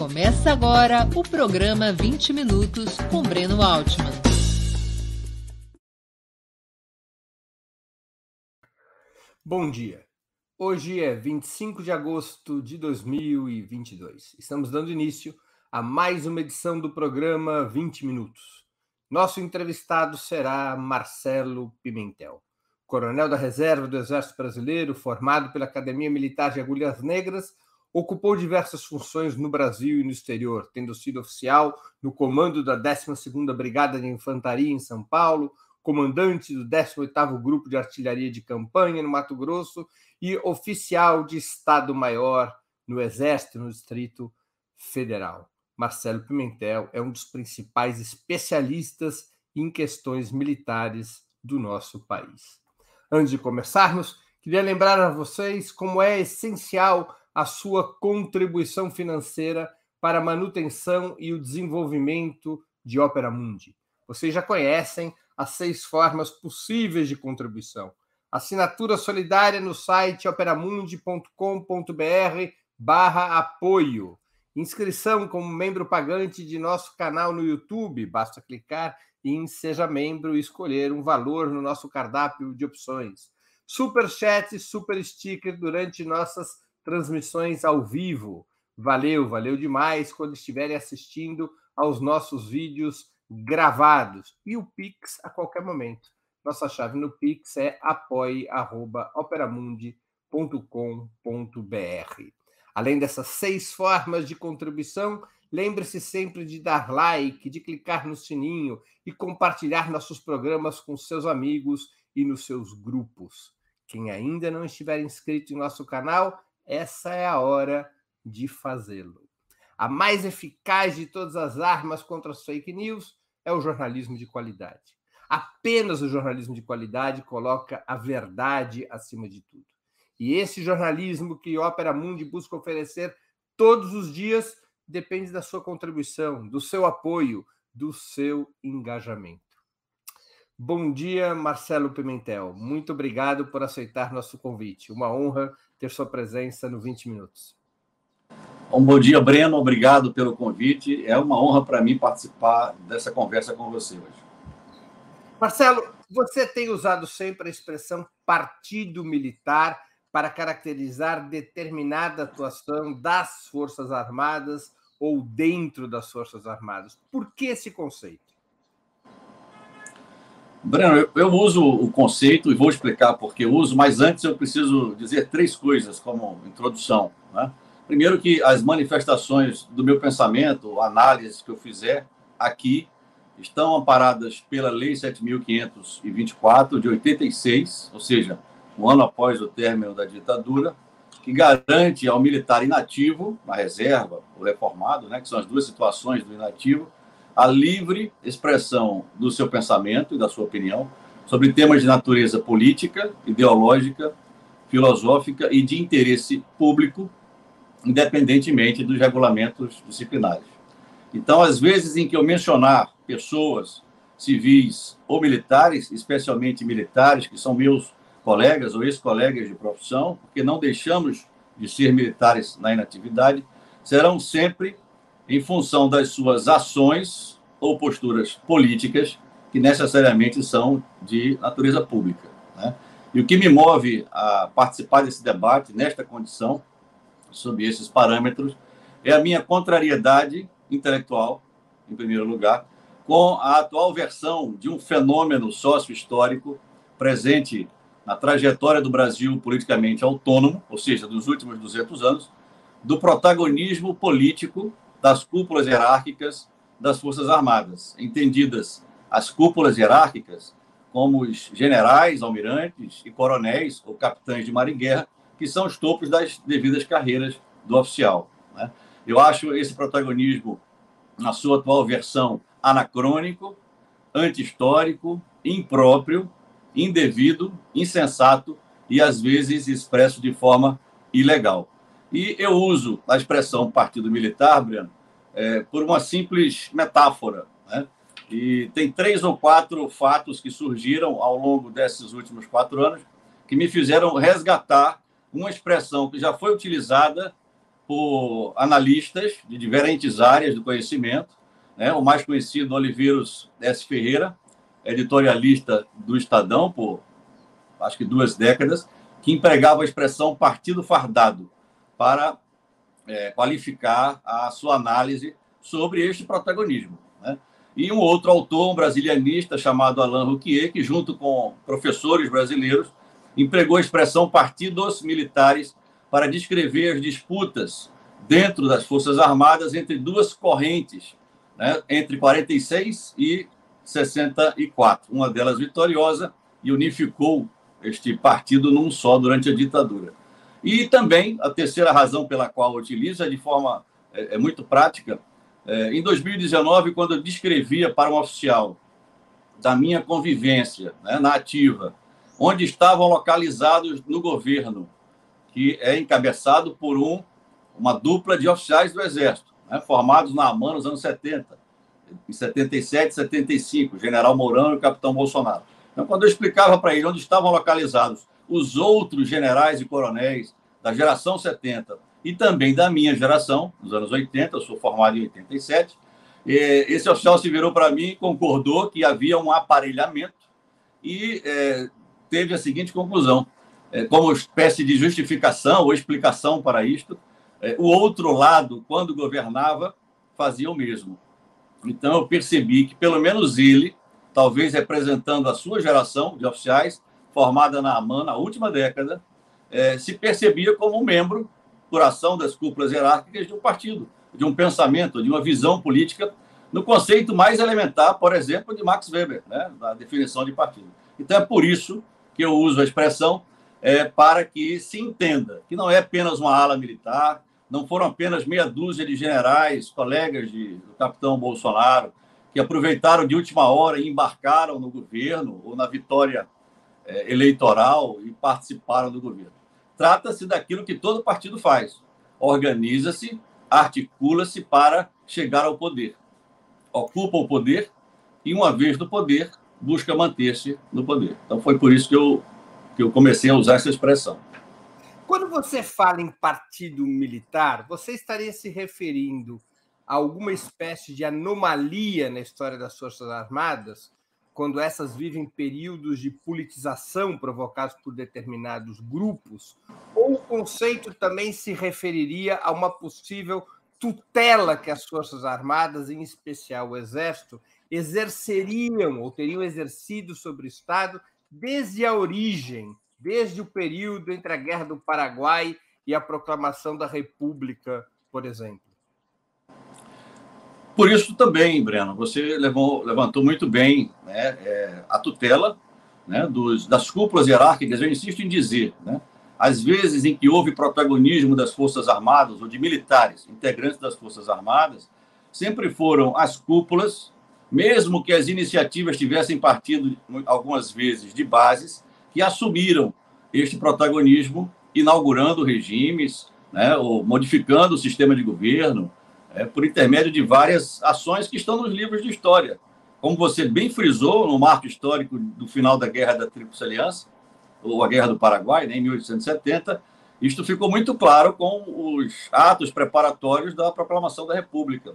Começa agora o programa 20 Minutos com Breno Altman. Bom dia. Hoje é 25 de agosto de 2022. Estamos dando início a mais uma edição do programa 20 Minutos. Nosso entrevistado será Marcelo Pimentel, coronel da reserva do Exército Brasileiro, formado pela Academia Militar de Agulhas Negras Ocupou diversas funções no Brasil e no exterior, tendo sido oficial no comando da 12ª Brigada de Infantaria em São Paulo, comandante do 18º Grupo de Artilharia de Campanha no Mato Grosso e oficial de Estado-Maior no Exército no Distrito Federal. Marcelo Pimentel é um dos principais especialistas em questões militares do nosso país. Antes de começarmos, queria lembrar a vocês como é essencial a sua contribuição financeira para a manutenção e o desenvolvimento de Opera Mundi. Vocês já conhecem as seis formas possíveis de contribuição. Assinatura solidária no site operamundi.com.br barra apoio. Inscrição como membro pagante de nosso canal no YouTube. Basta clicar em Seja Membro e escolher um valor no nosso cardápio de opções. Super chat, super sticker durante nossas transmissões ao vivo. Valeu, valeu demais quando estiverem assistindo aos nossos vídeos gravados. E o Pix a qualquer momento. Nossa chave no Pix é apoie.operamundi.com.br. Além dessas seis formas de contribuição, lembre-se sempre de dar like, de clicar no sininho e compartilhar nossos programas com seus amigos e nos seus grupos. Quem ainda não estiver inscrito em nosso canal, essa é a hora de fazê-lo. A mais eficaz de todas as armas contra as fake news é o jornalismo de qualidade. Apenas o jornalismo de qualidade coloca a verdade acima de tudo. E esse jornalismo que Opera Mundi busca oferecer todos os dias depende da sua contribuição, do seu apoio, do seu engajamento. Bom dia, Marcelo Pimentel. Muito obrigado por aceitar nosso convite. Uma honra ter sua presença no 20 Minutos. Um bom dia, Breno. Obrigado pelo convite. É uma honra para mim participar dessa conversa com você hoje. Marcelo, você tem usado sempre a expressão partido militar para caracterizar determinada atuação das Forças Armadas ou dentro das Forças Armadas. Por que esse conceito? Breno, eu, eu, uso o conceito e vou explicar por que uso, mas antes eu preciso dizer três coisas como introdução. Né? Primeiro, que as manifestações do meu pensamento, análises que eu fizer aqui, estão amparadas pela Lei 7.524 de 86, ou seja, um ano após o término da ditadura, que garante ao militar inativo, na reserva, o reformado, né, que são as duas situações do inativo, a livre expressão do seu pensamento e da sua opinião sobre temas de natureza política, ideológica, filosófica e de interesse público, independentemente dos regulamentos disciplinares. Então, às vezes em que eu mencionar pessoas civis ou militares, especialmente militares, que são meus colegas ou ex-colegas de profissão, porque não deixamos de ser militares na inatividade, serão sempre em função das suas ações ou posturas políticas que necessariamente são de natureza pública. Né? E o que me move a participar desse debate nesta condição, sob esses parâmetros, é a minha contrariedade intelectual, em primeiro lugar, com a atual versão de um fenômeno sócio-histórico presente na trajetória do Brasil politicamente autônomo, ou seja, dos últimos 200 anos, do protagonismo político das cúpulas hierárquicas das Forças Armadas, entendidas as cúpulas hierárquicas como os generais, almirantes e coronéis ou capitães de mar e guerra, que são os topos das devidas carreiras do oficial. Né? Eu acho esse protagonismo, na sua atual versão, anacrônico, anti-histórico, impróprio, indevido, insensato e, às vezes, expresso de forma ilegal. E eu uso a expressão partido militar, Breno, é, por uma simples metáfora. Né? E tem três ou quatro fatos que surgiram ao longo desses últimos quatro anos que me fizeram resgatar uma expressão que já foi utilizada por analistas de diferentes áreas do conhecimento, né? o mais conhecido, Oliveiros S. Ferreira, editorialista do Estadão por acho que duas décadas, que empregava a expressão partido fardado para é, qualificar a sua análise sobre este protagonismo. Né? E um outro autor, um brasilianista chamado Alain Rouquier, que, junto com professores brasileiros, empregou a expressão partidos militares para descrever as disputas dentro das Forças Armadas entre duas correntes, né? entre 46 e 64. Uma delas vitoriosa e unificou este partido num só durante a ditadura. E também, a terceira razão pela qual eu utilizo é de forma é, é muito prática. É, em 2019, quando eu descrevia para um oficial da minha convivência né, na ativa, onde estavam localizados no governo, que é encabeçado por um, uma dupla de oficiais do Exército, né, formados na AMAN nos anos 70, em 77 e 75, General Mourão e o Capitão Bolsonaro. Então, quando eu explicava para ele onde estavam localizados os outros generais e coronéis da geração 70 e também da minha geração, dos anos 80, eu sou formado em 87, esse oficial se virou para mim concordou que havia um aparelhamento e é, teve a seguinte conclusão: é, como espécie de justificação ou explicação para isto, é, o outro lado, quando governava, fazia o mesmo. Então eu percebi que pelo menos ele talvez representando a sua geração de oficiais, formada na AMAN na última década, é, se percebia como um membro, por ação das cúpulas hierárquicas de um partido, de um pensamento, de uma visão política, no conceito mais elementar, por exemplo, de Max Weber, né, da definição de partido. Então é por isso que eu uso a expressão é, para que se entenda que não é apenas uma ala militar, não foram apenas meia dúzia de generais, colegas de, do capitão Bolsonaro, que aproveitaram de última hora e embarcaram no governo ou na vitória eleitoral e participaram do governo. Trata-se daquilo que todo partido faz: organiza-se, articula-se para chegar ao poder, ocupa o poder e, uma vez no poder, busca manter-se no poder. Então, foi por isso que eu, que eu comecei a usar essa expressão. Quando você fala em partido militar, você estaria se referindo alguma espécie de anomalia na história das Forças Armadas, quando essas vivem períodos de politização provocados por determinados grupos, ou o conceito também se referiria a uma possível tutela que as Forças Armadas, em especial o Exército, exerceriam ou teriam exercido sobre o Estado desde a origem, desde o período entre a Guerra do Paraguai e a proclamação da República, por exemplo. Por isso também, Breno, você levou, levantou muito bem né, é, a tutela né, dos, das cúpulas hierárquicas, eu insisto em dizer, né, às vezes em que houve protagonismo das Forças Armadas ou de militares, integrantes das Forças Armadas, sempre foram as cúpulas, mesmo que as iniciativas tivessem partido algumas vezes de bases, que assumiram este protagonismo, inaugurando regimes, né, ou modificando o sistema de governo, é, por intermédio de várias ações que estão nos livros de história. Como você bem frisou no marco histórico do final da Guerra da Tríplice Aliança, ou a Guerra do Paraguai, né, em 1870, isto ficou muito claro com os atos preparatórios da proclamação da República.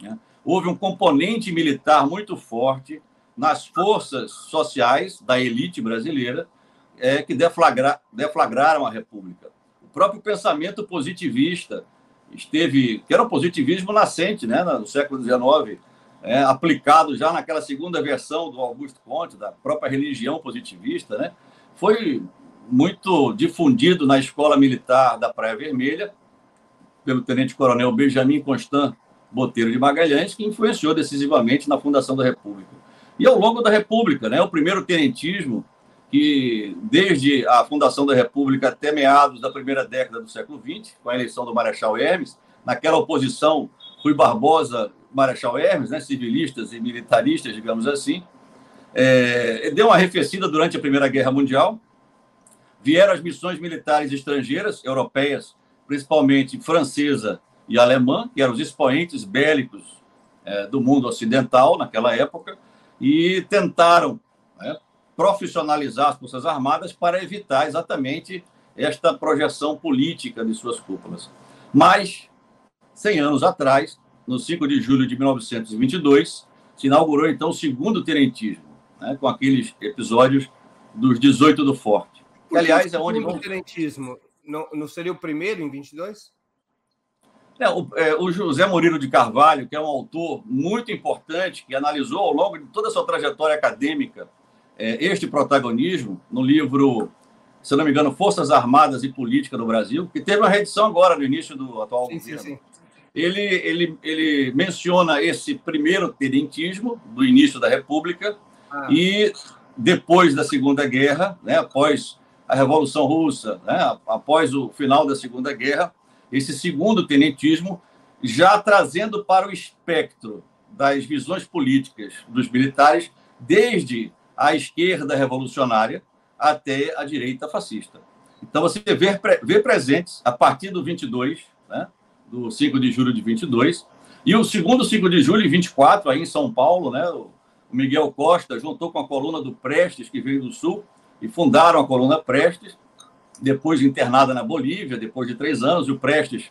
Né? Houve um componente militar muito forte nas forças sociais da elite brasileira é, que deflagra, deflagraram a República. O próprio pensamento positivista esteve, que era o positivismo nascente, né, no século XIX, é, aplicado já naquela segunda versão do Augusto Conte, da própria religião positivista, né, foi muito difundido na escola militar da Praia Vermelha, pelo tenente-coronel Benjamin Constant Boteiro de Magalhães, que influenciou decisivamente na fundação da República. E ao longo da República, né, o primeiro tenentismo que desde a fundação da República até meados da primeira década do século XX, com a eleição do Marechal Hermes, naquela oposição Rui Barbosa, Marechal Hermes, né, civilistas e militaristas, digamos assim, é, deu uma arrefecida durante a Primeira Guerra Mundial. Vieram as missões militares estrangeiras, europeias, principalmente francesa e alemã, que eram os expoentes bélicos é, do mundo ocidental naquela época, e tentaram profissionalizar as Forças Armadas para evitar exatamente esta projeção política de suas cúpulas. Mas, 100 anos atrás, no 5 de julho de 1922, se inaugurou então o segundo tenentismo, né, com aqueles episódios dos 18 do Forte. Que, aliás, é onde. O tenentismo não, não seria o primeiro em 22? É, o, é, o, José Murilo de Carvalho, que é um autor muito importante, que analisou ao longo de toda a sua trajetória acadêmica é, este protagonismo, no livro, se não me engano, Forças Armadas e Política do Brasil, que teve uma reedição agora no início do atual sim, governo. Sim, sim. Ele, ele, ele menciona esse primeiro tenentismo do início da República ah. e depois da Segunda Guerra, né, após a Revolução Russa, né, após o final da Segunda Guerra, esse segundo tenentismo, já trazendo para o espectro das visões políticas dos militares, desde a esquerda revolucionária até a direita fascista. Então, você vê, vê presentes, a partir do 22, né, do 5 de julho de 22, e o segundo 5 de julho, 24, aí em São Paulo, né, o Miguel Costa juntou com a coluna do Prestes, que veio do Sul, e fundaram a coluna Prestes, depois de internada na Bolívia, depois de três anos, e o Prestes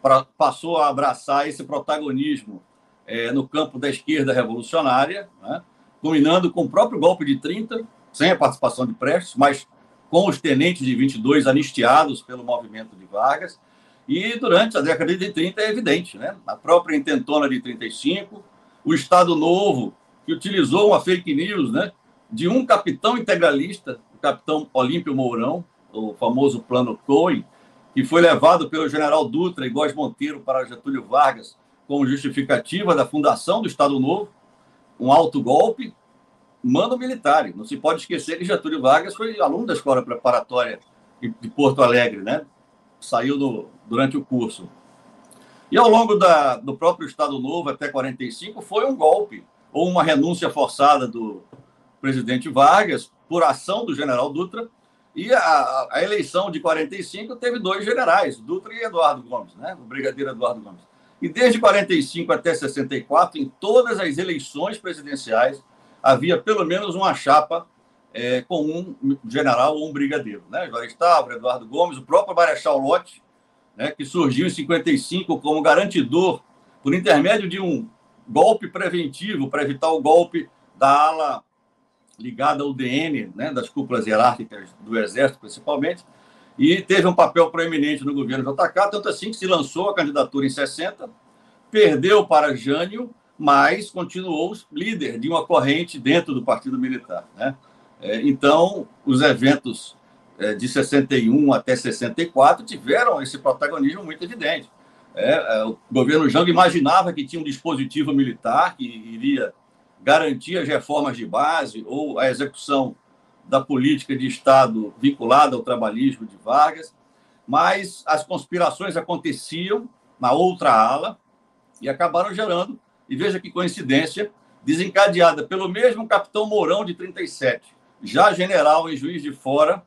pra, passou a abraçar esse protagonismo é, no campo da esquerda revolucionária, né? Culminando com o próprio golpe de 30, sem a participação de Prestes, mas com os tenentes de 22 anistiados pelo movimento de Vargas. E durante a década de 30 é evidente, né? A própria intentona de 35, o Estado Novo, que utilizou uma fake news, né? De um capitão integralista, o capitão Olímpio Mourão, o famoso plano Cohen, que foi levado pelo general Dutra e Góes Monteiro para Getúlio Vargas como justificativa da fundação do Estado Novo, um alto golpe, mando militar. Não se pode esquecer que Getúlio Vargas foi aluno da escola preparatória de Porto Alegre, né? Saiu do, durante o curso. E ao longo da, do próprio Estado Novo, até 45, foi um golpe, ou uma renúncia forçada do presidente Vargas, por ação do general Dutra, e a, a, eleição de 45 teve dois generais, Dutra e Eduardo Gomes, né? o brigadeiro Eduardo Gomes. E desde 45 até 64, em todas as eleições presidenciais, havia pelo menos uma chapa é, com um general ou um brigadeiro. Né? Jorge Stavro, Eduardo Gomes, o próprio Marechal Lott, né, que surgiu em 55 como garantidor, por intermédio de um golpe preventivo para evitar o golpe da ala ligada ao DN, né, das cúpulas hierárquicas do Exército, principalmente, e teve um papel proeminente no governo JK, tanto assim que se lançou a candidatura em 60, perdeu para Jânio, mas continuou líder de uma corrente dentro do Partido Militar. Né? É, então, os eventos é, de 61 até 64 tiveram esse protagonismo muito evidente. É, o governo Jango imaginava que tinha um dispositivo militar que iria garantir as reformas de base ou a execução da política de Estado vinculada ao trabalhismo de Vargas, mas as conspirações aconteciam na outra ala e acabaram gerando, e veja que coincidência, desencadeada pelo mesmo capitão Mourão de 37, já general em Juiz de Fora,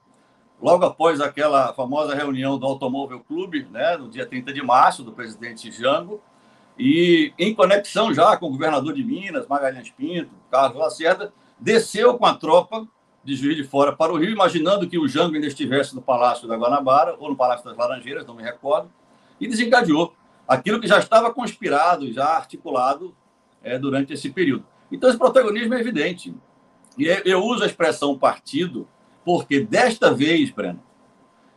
logo após aquela famosa reunião do Automóvel Clube, né, no dia 30 de março, do presidente Jango, e em conexão já com o governador de Minas, Magalhães Pinto, Carlos Lacerda, desceu com a tropa de Juiz de Fora para o Rio, imaginando que o Jango ainda estivesse no Palácio da Guanabara ou no Palácio das Laranjeiras, não me recordo, e desencadeou aquilo que já estava conspirado, já articulado é, durante esse período. Então, esse protagonismo é evidente. E eu uso a expressão partido porque desta vez, Breno,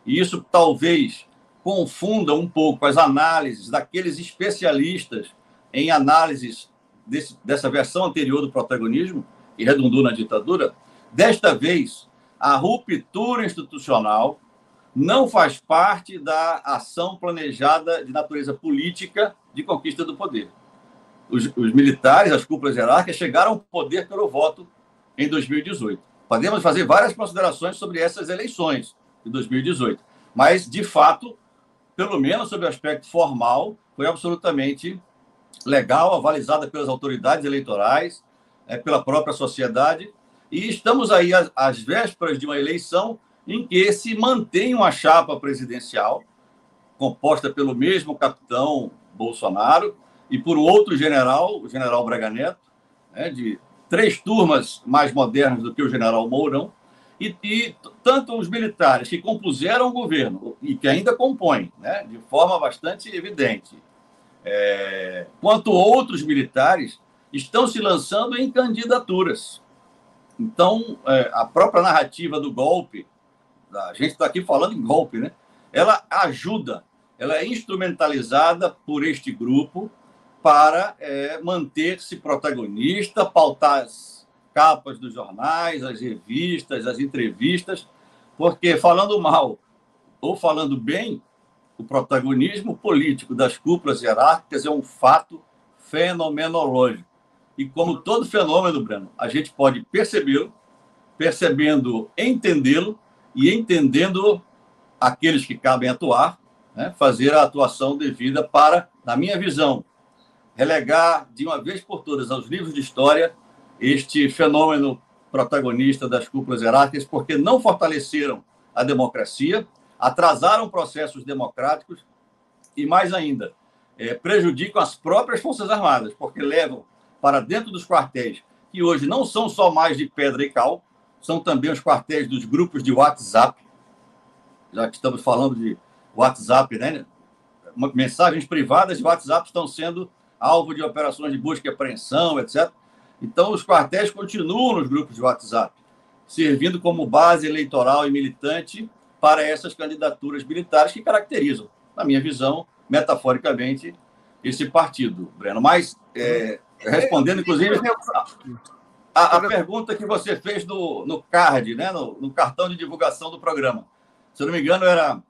e isso talvez confunda um pouco as análises daqueles especialistas em análises desse, dessa versão anterior do protagonismo, que redundou na ditadura, desta vez, a ruptura institucional não faz parte da ação planejada de natureza política de conquista do poder. Os, os militares, as cúpulas hierárquicas, chegaram ao poder pelo voto em 2018. Podemos fazer várias considerações sobre essas eleições de 2018, mas, de fato, pelo menos sob o aspecto formal, foi absolutamente legal, avalizada pelas autoridades eleitorais, é, pela própria sociedade. E estamos aí às, vésperas de uma eleição em que se mantém uma chapa presidencial, composta pelo mesmo capitão Bolsonaro e por um outro general, o general Braga Neto, né, de três turmas mais modernas do que o general Mourão, E, e, tanto os militares que compuseram o governo e que ainda compõem, né, de forma bastante evidente, é, quanto outros militares estão se lançando em candidaturas. Então, é, a própria narrativa do golpe, a gente está aqui falando em golpe, né? Ela ajuda, ela é instrumentalizada por este grupo para é, manter-se protagonista, pautar as capas dos jornais, as revistas, as entrevistas, porque falando mal ou falando bem, o protagonismo político das cúpulas hierárquicas é um fato fenomenológico. E como todo fenômeno, Breno, a gente pode percebê-lo, percebendo, entendê-lo e entendendo aqueles que cabem atuar, né, fazer a atuação devida para, na minha visão, relegar de uma vez por todas aos livros de história este fenômeno protagonista das cúpulas hierárquicas, porque não fortaleceram a democracia, atrasaram processos democráticos e, mais ainda, é, prejudicam as próprias Forças Armadas, porque levam para dentro dos quartéis, que hoje não são só mais de pedra e cal, são também os quartéis dos grupos de WhatsApp, já que estamos falando de WhatsApp, né? Mensagens privadas de WhatsApp estão sendo alvo de operações de busca e apreensão, etc. Então, os quartéis continuam nos grupos de WhatsApp, servindo como base eleitoral e militante para essas candidaturas militares que caracterizam, na minha visão, metaforicamente, esse partido, Breno. Mas, é, respondendo, inclusive, a, a, pergunta que você fez no, no card, né, no, no, cartão de divulgação do programa. Se eu não me engano, era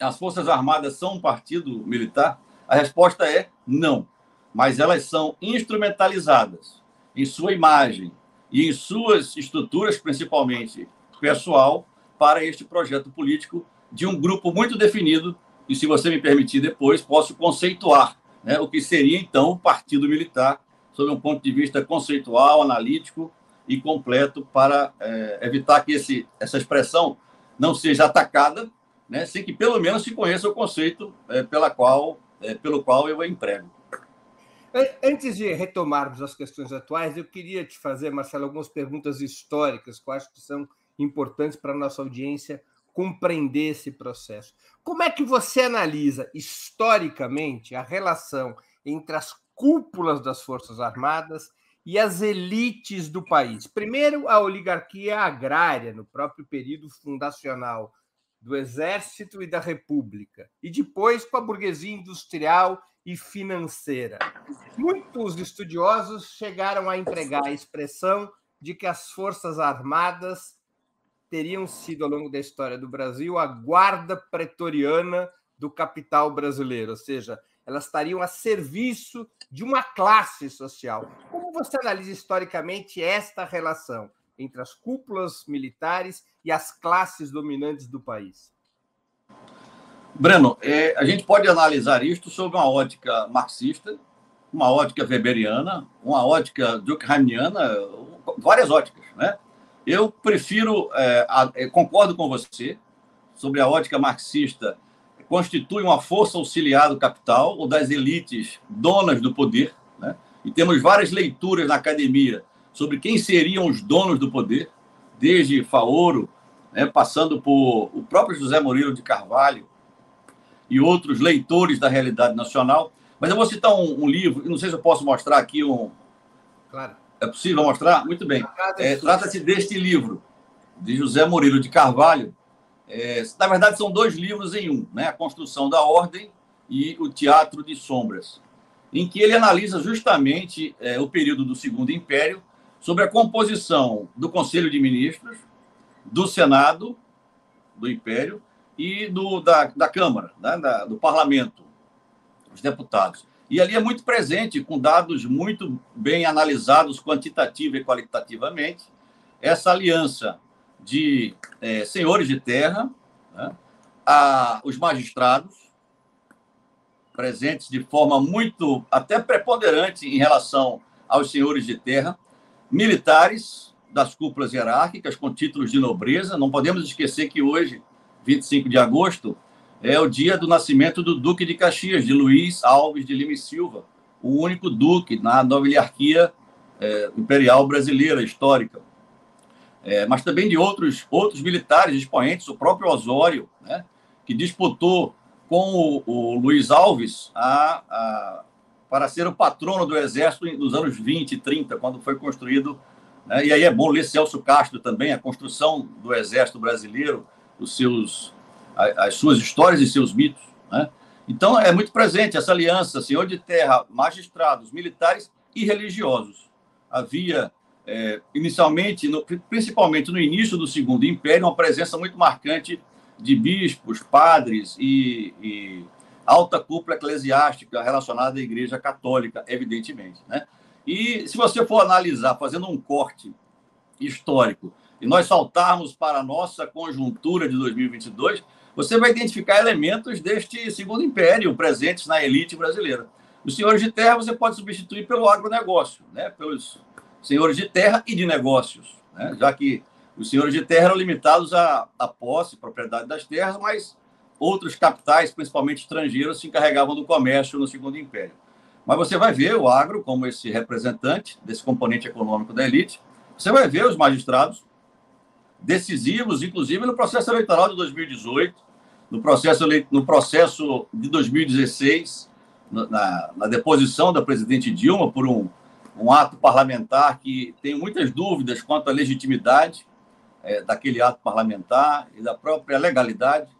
as Forças Armadas são um partido militar? A resposta é não. Mas elas são instrumentalizadas em sua imagem e em suas estruturas, principalmente pessoal, para este projeto político de um grupo muito definido. E, se você me permitir depois, posso conceituar né, o que seria, então, o Partido Militar sob um ponto de vista conceitual, analítico e completo para é, evitar que esse, essa expressão não seja atacada, né, sem que pelo menos se conheça o conceito é, pela qual, é, pelo qual eu a emprego. Antes de retomarmos as questões atuais, eu queria te fazer, Marcelo, algumas perguntas históricas que eu acho que são importantes para a nossa audiência compreender esse processo. Como é que você analisa historicamente a relação entre as cúpulas das Forças Armadas e as elites do país. Primeiro, a oligarquia agrária, no próprio período fundacional do Exército e da República, e depois com a burguesia industrial e financeira. Muitos estudiosos chegaram a empregar a expressão de que as Forças Armadas teriam sido, ao longo da história do Brasil, a guarda pretoriana do capital brasileiro, ou seja, elas estariam a serviço de uma classe social. Como você analisa historicamente esta relação entre as cúpulas militares e as classes dominantes do país? Breno, é, a gente pode analisar isto sob uma ótica marxista, uma ótica weberiana, uma ótica durkheimiana, várias óticas, né? Eu prefiro, é, a, é, concordo com você sobre a ótica marxista constitui uma força auxiliar do capital ou das elites donas do poder. Né? E temos várias leituras na academia sobre quem seriam os donos do poder, desde Faoro, né, passando por o próprio José Murilo de Carvalho e outros leitores da realidade nacional. Mas eu vou citar um, um livro, não sei se eu posso mostrar aqui um. Claro. É possível mostrar? Muito bem. É, Trata-se deste livro, de José Murilo de Carvalho, é, na verdade, são dois livros em um, né? A Construção da Ordem e O Teatro de Sombras, em que ele analisa justamente é, o período do Segundo Império sobre a composição do Conselho de Ministros, do Senado do Império e do, da, da Câmara, né? da, do Parlamento, os deputados. E ali é muito presente, com dados muito bem analisados quantitativa e qualitativamente, essa aliança de é, senhores de terra, né, a, os magistrados, presentes de forma muito, até preponderante em relação aos senhores de terra, militares das cúpulas hierárquicas com títulos de nobreza. Não podemos esquecer que hoje, 25 de agosto, é o dia do nascimento do Duque de Caxias, de Luiz Alves de Lima e Silva, o único duque na nobiliarquia é, imperial brasileira histórica. É, mas também de outros, outros militares expoentes, o próprio Osório, né, que disputou com o, o Luiz Alves a, a, para ser o patrono do Exército nos anos 20 e 30, quando foi construído. Né, e aí é bom ler Celso Castro também, a construção do Exército Brasileiro, os seus, as suas histórias e seus mitos. Né? Então, é muito presente essa aliança, senhor de terra, magistrados, militares e religiosos. Havia é, inicialmente, no, principalmente no início do Segundo Império, uma presença muito marcante de bispos, padres e, e alta cúpula eclesiástica relacionada à Igreja Católica, evidentemente. Né? E se você for analisar, fazendo um corte histórico, e nós saltarmos para a nossa conjuntura de 2022, você vai identificar elementos deste Segundo Império presentes na elite brasileira. Os senhores de terra você pode substituir pelo agronegócio, né? pelos senhores de terra e de negócios, né? já que os senhores de terra eram limitados à, à posse, propriedade das terras, mas outros capitais, principalmente estrangeiros, se encarregavam do comércio no Segundo Império. Mas você vai ver o agro como esse representante desse componente econômico da elite, você vai ver os magistrados decisivos, inclusive no processo eleitoral de 2018, no processo, no processo de 2016, na, na deposição da presidente Dilma por um um ato parlamentar que tem muitas dúvidas quanto à legitimidade é, daquele ato parlamentar e da própria legalidade,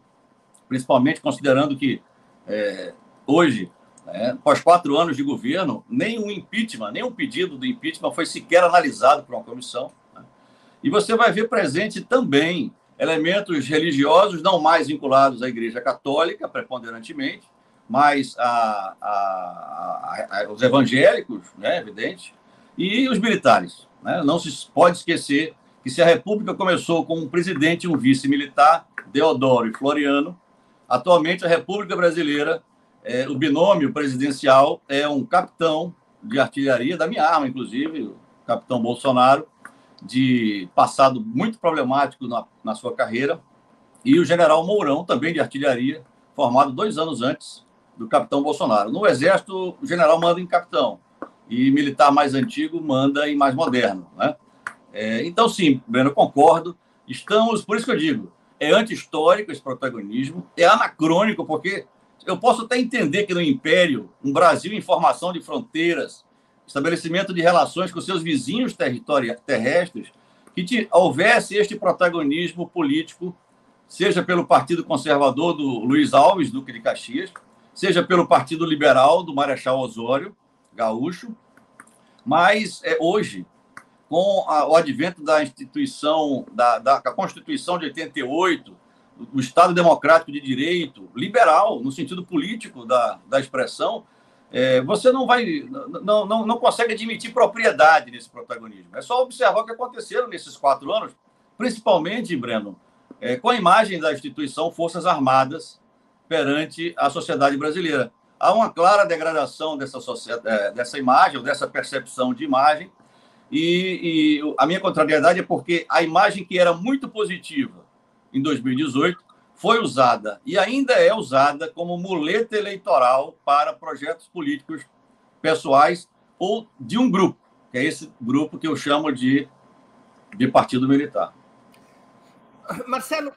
principalmente considerando que é, hoje, é, após quatro anos de governo, nem um impeachment, nem um pedido do impeachment foi sequer analisado por uma comissão. Né? E você vai ver presente também elementos religiosos não mais vinculados à Igreja Católica, preponderantemente, mas a, a, a, os evangélicos, né, evidente, e os militares. Né? Não se pode esquecer que se a República começou com um presidente e um vice militar, Deodoro e Floriano, atualmente a República Brasileira, é, o binômio presidencial é um capitão de artilharia, da minha arma, inclusive, o capitão Bolsonaro, de passado muito problemático na, na sua carreira, e o general Mourão, também de artilharia, formado dois anos antes do capitão Bolsonaro. No Exército, o general manda em capitão, e militar mais antigo manda em mais moderno. Né? É, então, sim, Breno, concordo. Estamos, por isso que eu digo, é anti-histórico esse protagonismo, é anacrônico, porque eu posso até entender que no Império, um Brasil em formação de fronteiras, estabelecimento de relações com seus vizinhos terrestres, que houvesse este protagonismo político, seja pelo Partido Conservador do Luiz Alves, Duque de Caxias, seja pelo Partido Liberal do Marechal Osório, gaúcho, mas é, hoje, com a, o advento da instituição, da, da, Constituição de 88, do Estado Democrático de Direito, liberal, no sentido político da, da expressão, é, você não vai, não, não, não consegue admitir propriedade nesse protagonismo. É só observar o que aconteceu nesses quatro anos, principalmente, Breno, é, com a imagem da instituição Forças Armadas, perante a sociedade brasileira. Há uma clara degradação dessa, é, dessa imagem, dessa percepção de imagem, e, e a minha contrariedade é porque a imagem que era muito positiva em 2018 foi usada e ainda é usada como muleta eleitoral para projetos políticos pessoais ou de um grupo, que é esse grupo que eu chamo de, de partido militar. Marcelo,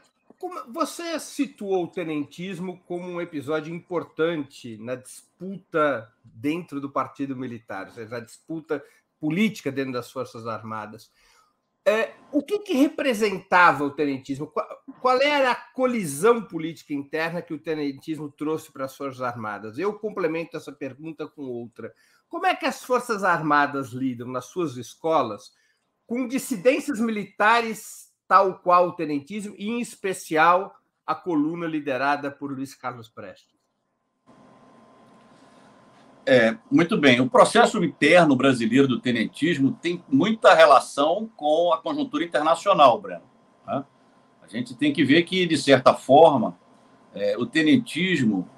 você situou o tenentismo como um episódio importante na disputa dentro do Partido Militar, ou seja, na disputa política dentro das Forças Armadas. É, o que, que, representava o tenentismo? Qual, qual, era a colisão política interna que o tenentismo trouxe para as Forças Armadas? Eu complemento essa pergunta com outra. Como é que as Forças Armadas lidam nas suas escolas com dissidências militares tal qual o tenentismo, e em especial a coluna liderada por Luiz Carlos Prestes. É, muito bem. O processo interno brasileiro do tenentismo tem muita relação com a conjuntura internacional, Breno. Né? A gente tem que ver que, de certa forma, é, o tenentismo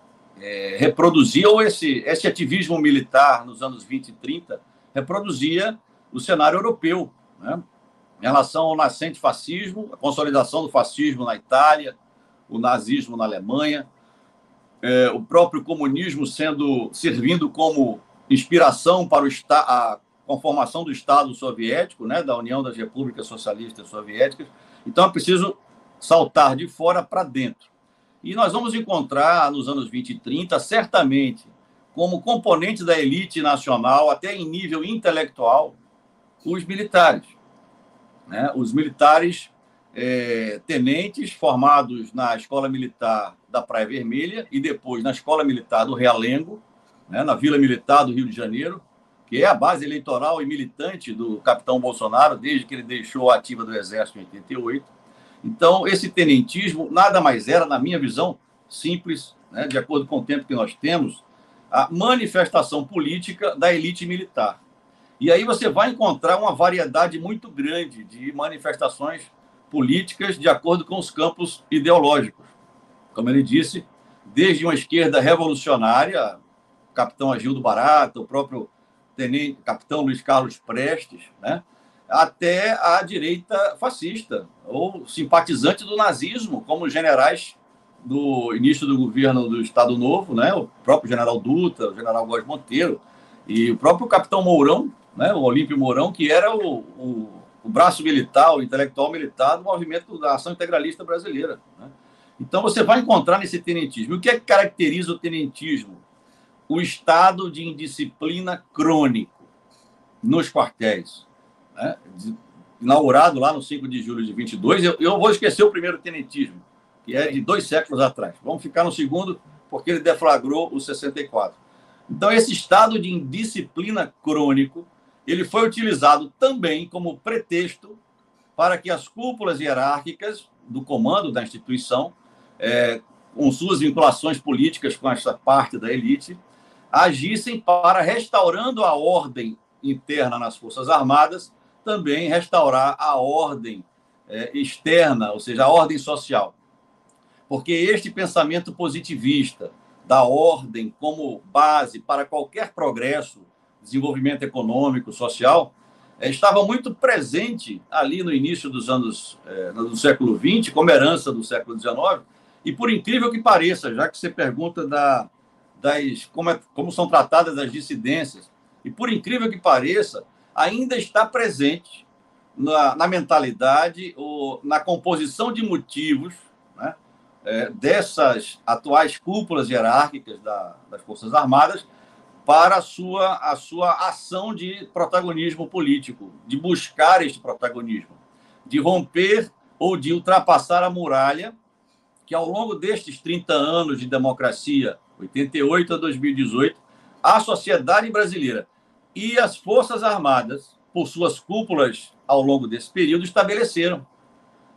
é, reproduzia, ou esse, esse ativismo militar nos anos 20 e 30, reproduzia o cenário europeu. Né? Em relação ao nascente fascismo, a consolidação do fascismo na Itália, o nazismo na Alemanha, é, o próprio comunismo sendo servindo como inspiração para o, a, com a formação do Estado soviético, né, da União das Repúblicas Socialistas Soviéticas. Então é preciso saltar de fora para dentro. E nós vamos encontrar nos anos 20 e 30, certamente, como componente da elite nacional, até em nível intelectual, os militares. Né? Os militares é, tenentes formados na Escola Militar da Praia Vermelha e depois na Escola Militar do Realengo, né? na Vila Militar do Rio de Janeiro, que é a base eleitoral e militante do capitão Bolsonaro, desde que ele deixou a ativa do Exército em 88. Então, esse tenentismo nada mais era, na minha visão, simples, né? de acordo com o tempo que nós temos, a manifestação política da elite militar. E aí você vai encontrar uma variedade muito grande de manifestações políticas de acordo com os campos ideológicos. Como ele disse, desde uma esquerda revolucionária, o capitão Agildo Barata, o próprio tenente, capitão Luiz Carlos Prestes, né? até a direita fascista, ou simpatizante do nazismo, como os generais do início do governo do Estado Novo, né? o próprio general Dutra, o general Góes Monteiro, e o próprio capitão Mourão, né? o Olímpio Mourão, que era o, o o braço militar, o intelectual militar do movimento da ação integralista brasileira. Né? Então, você vai encontrar nesse tenentismo. O que é que caracteriza o tenentismo? O estado de indisciplina crônico nos quartéis. Né? Inaugurado lá no 5 de julho de 22, eu, eu vou esquecer o primeiro tenentismo, que é de dois séculos atrás. Vamos ficar no segundo, porque ele deflagrou o 64. Então, esse estado de indisciplina crônico ele foi utilizado também como pretexto para que as cúpulas hierárquicas do comando da instituição, é, com suas vinculações políticas com essa parte da elite, agissem para, restaurando a ordem interna nas Forças Armadas, também restaurar a ordem é, externa, ou seja, a ordem social. Porque este pensamento positivista da ordem como base para qualquer progresso desenvolvimento econômico, social, é, estava muito presente ali no início dos anos do século XX, como herança do século XIX, e por incrível que pareça, já que você pergunta da, das como, é, como são tratadas as dissidências, e por incrível que pareça, ainda está presente na, na mentalidade ou na composição de motivos é, dessas atuais cúpulas hierárquicas da, das Forças Armadas para a sua, a sua ação de protagonismo político, de buscar este protagonismo, de romper ou de ultrapassar a muralha que, ao longo destes 30 anos de democracia, 88 a 2018, a sociedade brasileira e as Forças Armadas, por suas cúpulas ao longo desse período, estabeleceram.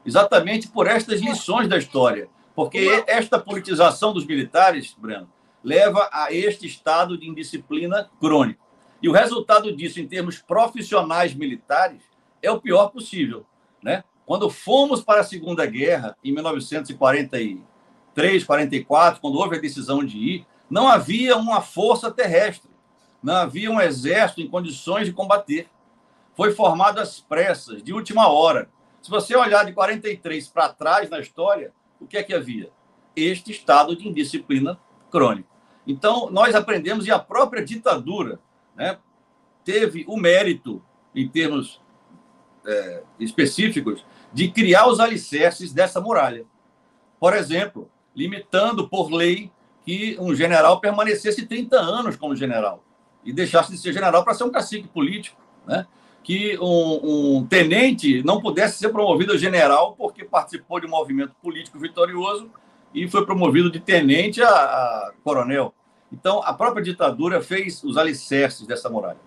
Exatamente por estas lições da história. Porque esta politização dos militares, Breno, leva a este estado de indisciplina crônico. E o resultado disso, em termos profissionais militares, é o pior possível. Né? Quando fomos para a Segunda Guerra, em 1943, 44, quando houve a decisão de ir, não havia uma força terrestre, não havia um exército em condições de combater. Foi formado às pressas, de última hora. Se você olhar de 43 para trás na história, o que é que havia? Este estado de indisciplina crônico. Então, nós aprendemos, e a própria ditadura né, teve o mérito, em termos é, específicos, de criar os alicerces dessa muralha. Por exemplo, limitando por lei que um general permanecesse 30 anos como general e deixasse de ser general para ser um cacique político, né? Que um, um, tenente não pudesse ser promovido a general porque participou de um movimento político vitorioso e foi promovido de tenente a, a coronel. Então, a própria ditadura fez os alicerces dessa muralha.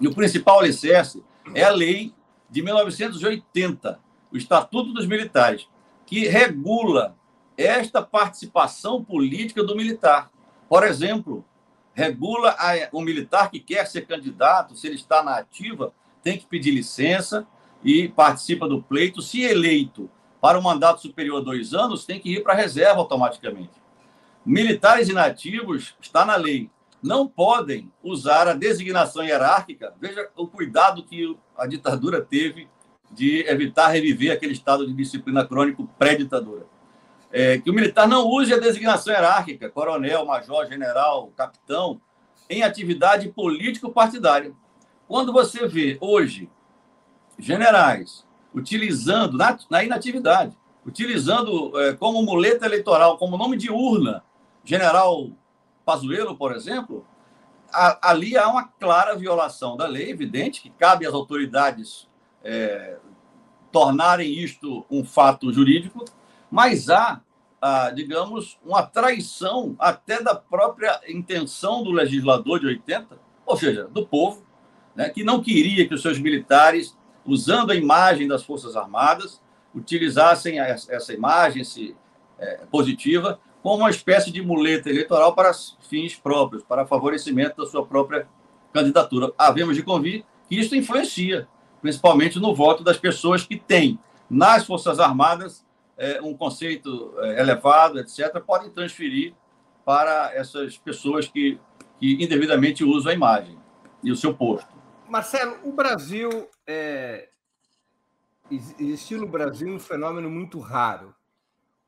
E o principal alicerce é a lei de 1980, o Estatuto dos Militares, que regula esta participação política do militar. Por exemplo, regula o militar que quer ser candidato, se ele está na ativa, tem que pedir licença e participa do pleito. Se eleito para um mandato superior a dois anos, tem que ir para a reserva automaticamente. Militares inativos, está na lei, não podem usar a designação hierárquica. Veja o cuidado que a ditadura teve de evitar reviver aquele estado de disciplina crônico pré-ditadura. É, que o militar não use a designação hierárquica, coronel, major, general, capitão, em atividade político-partidária. Quando você vê hoje generais utilizando, na, na inatividade, utilizando é, como muleta eleitoral, como nome de urna, general Pazuello, por exemplo, a, ali há uma clara violação da lei, evidente, que cabe às autoridades é, tornarem isto um fato jurídico, mas há, digamos, uma traição até da própria intenção do legislador de 80, ou seja, do povo, né, que não queria que os seus militares, usando a imagem das Forças Armadas, utilizassem essa imagem esse, é, positiva como uma espécie de muleta eleitoral para fins próprios, para favorecimento da sua própria candidatura. Havemos de convir que isso influencia, principalmente no voto das pessoas que têm nas Forças Armadas é, um conceito é, elevado, etc., podem transferir para essas pessoas que, que indevidamente usam a imagem e o seu posto. Marcelo, o Brasil é... existiu no Brasil um fenômeno muito raro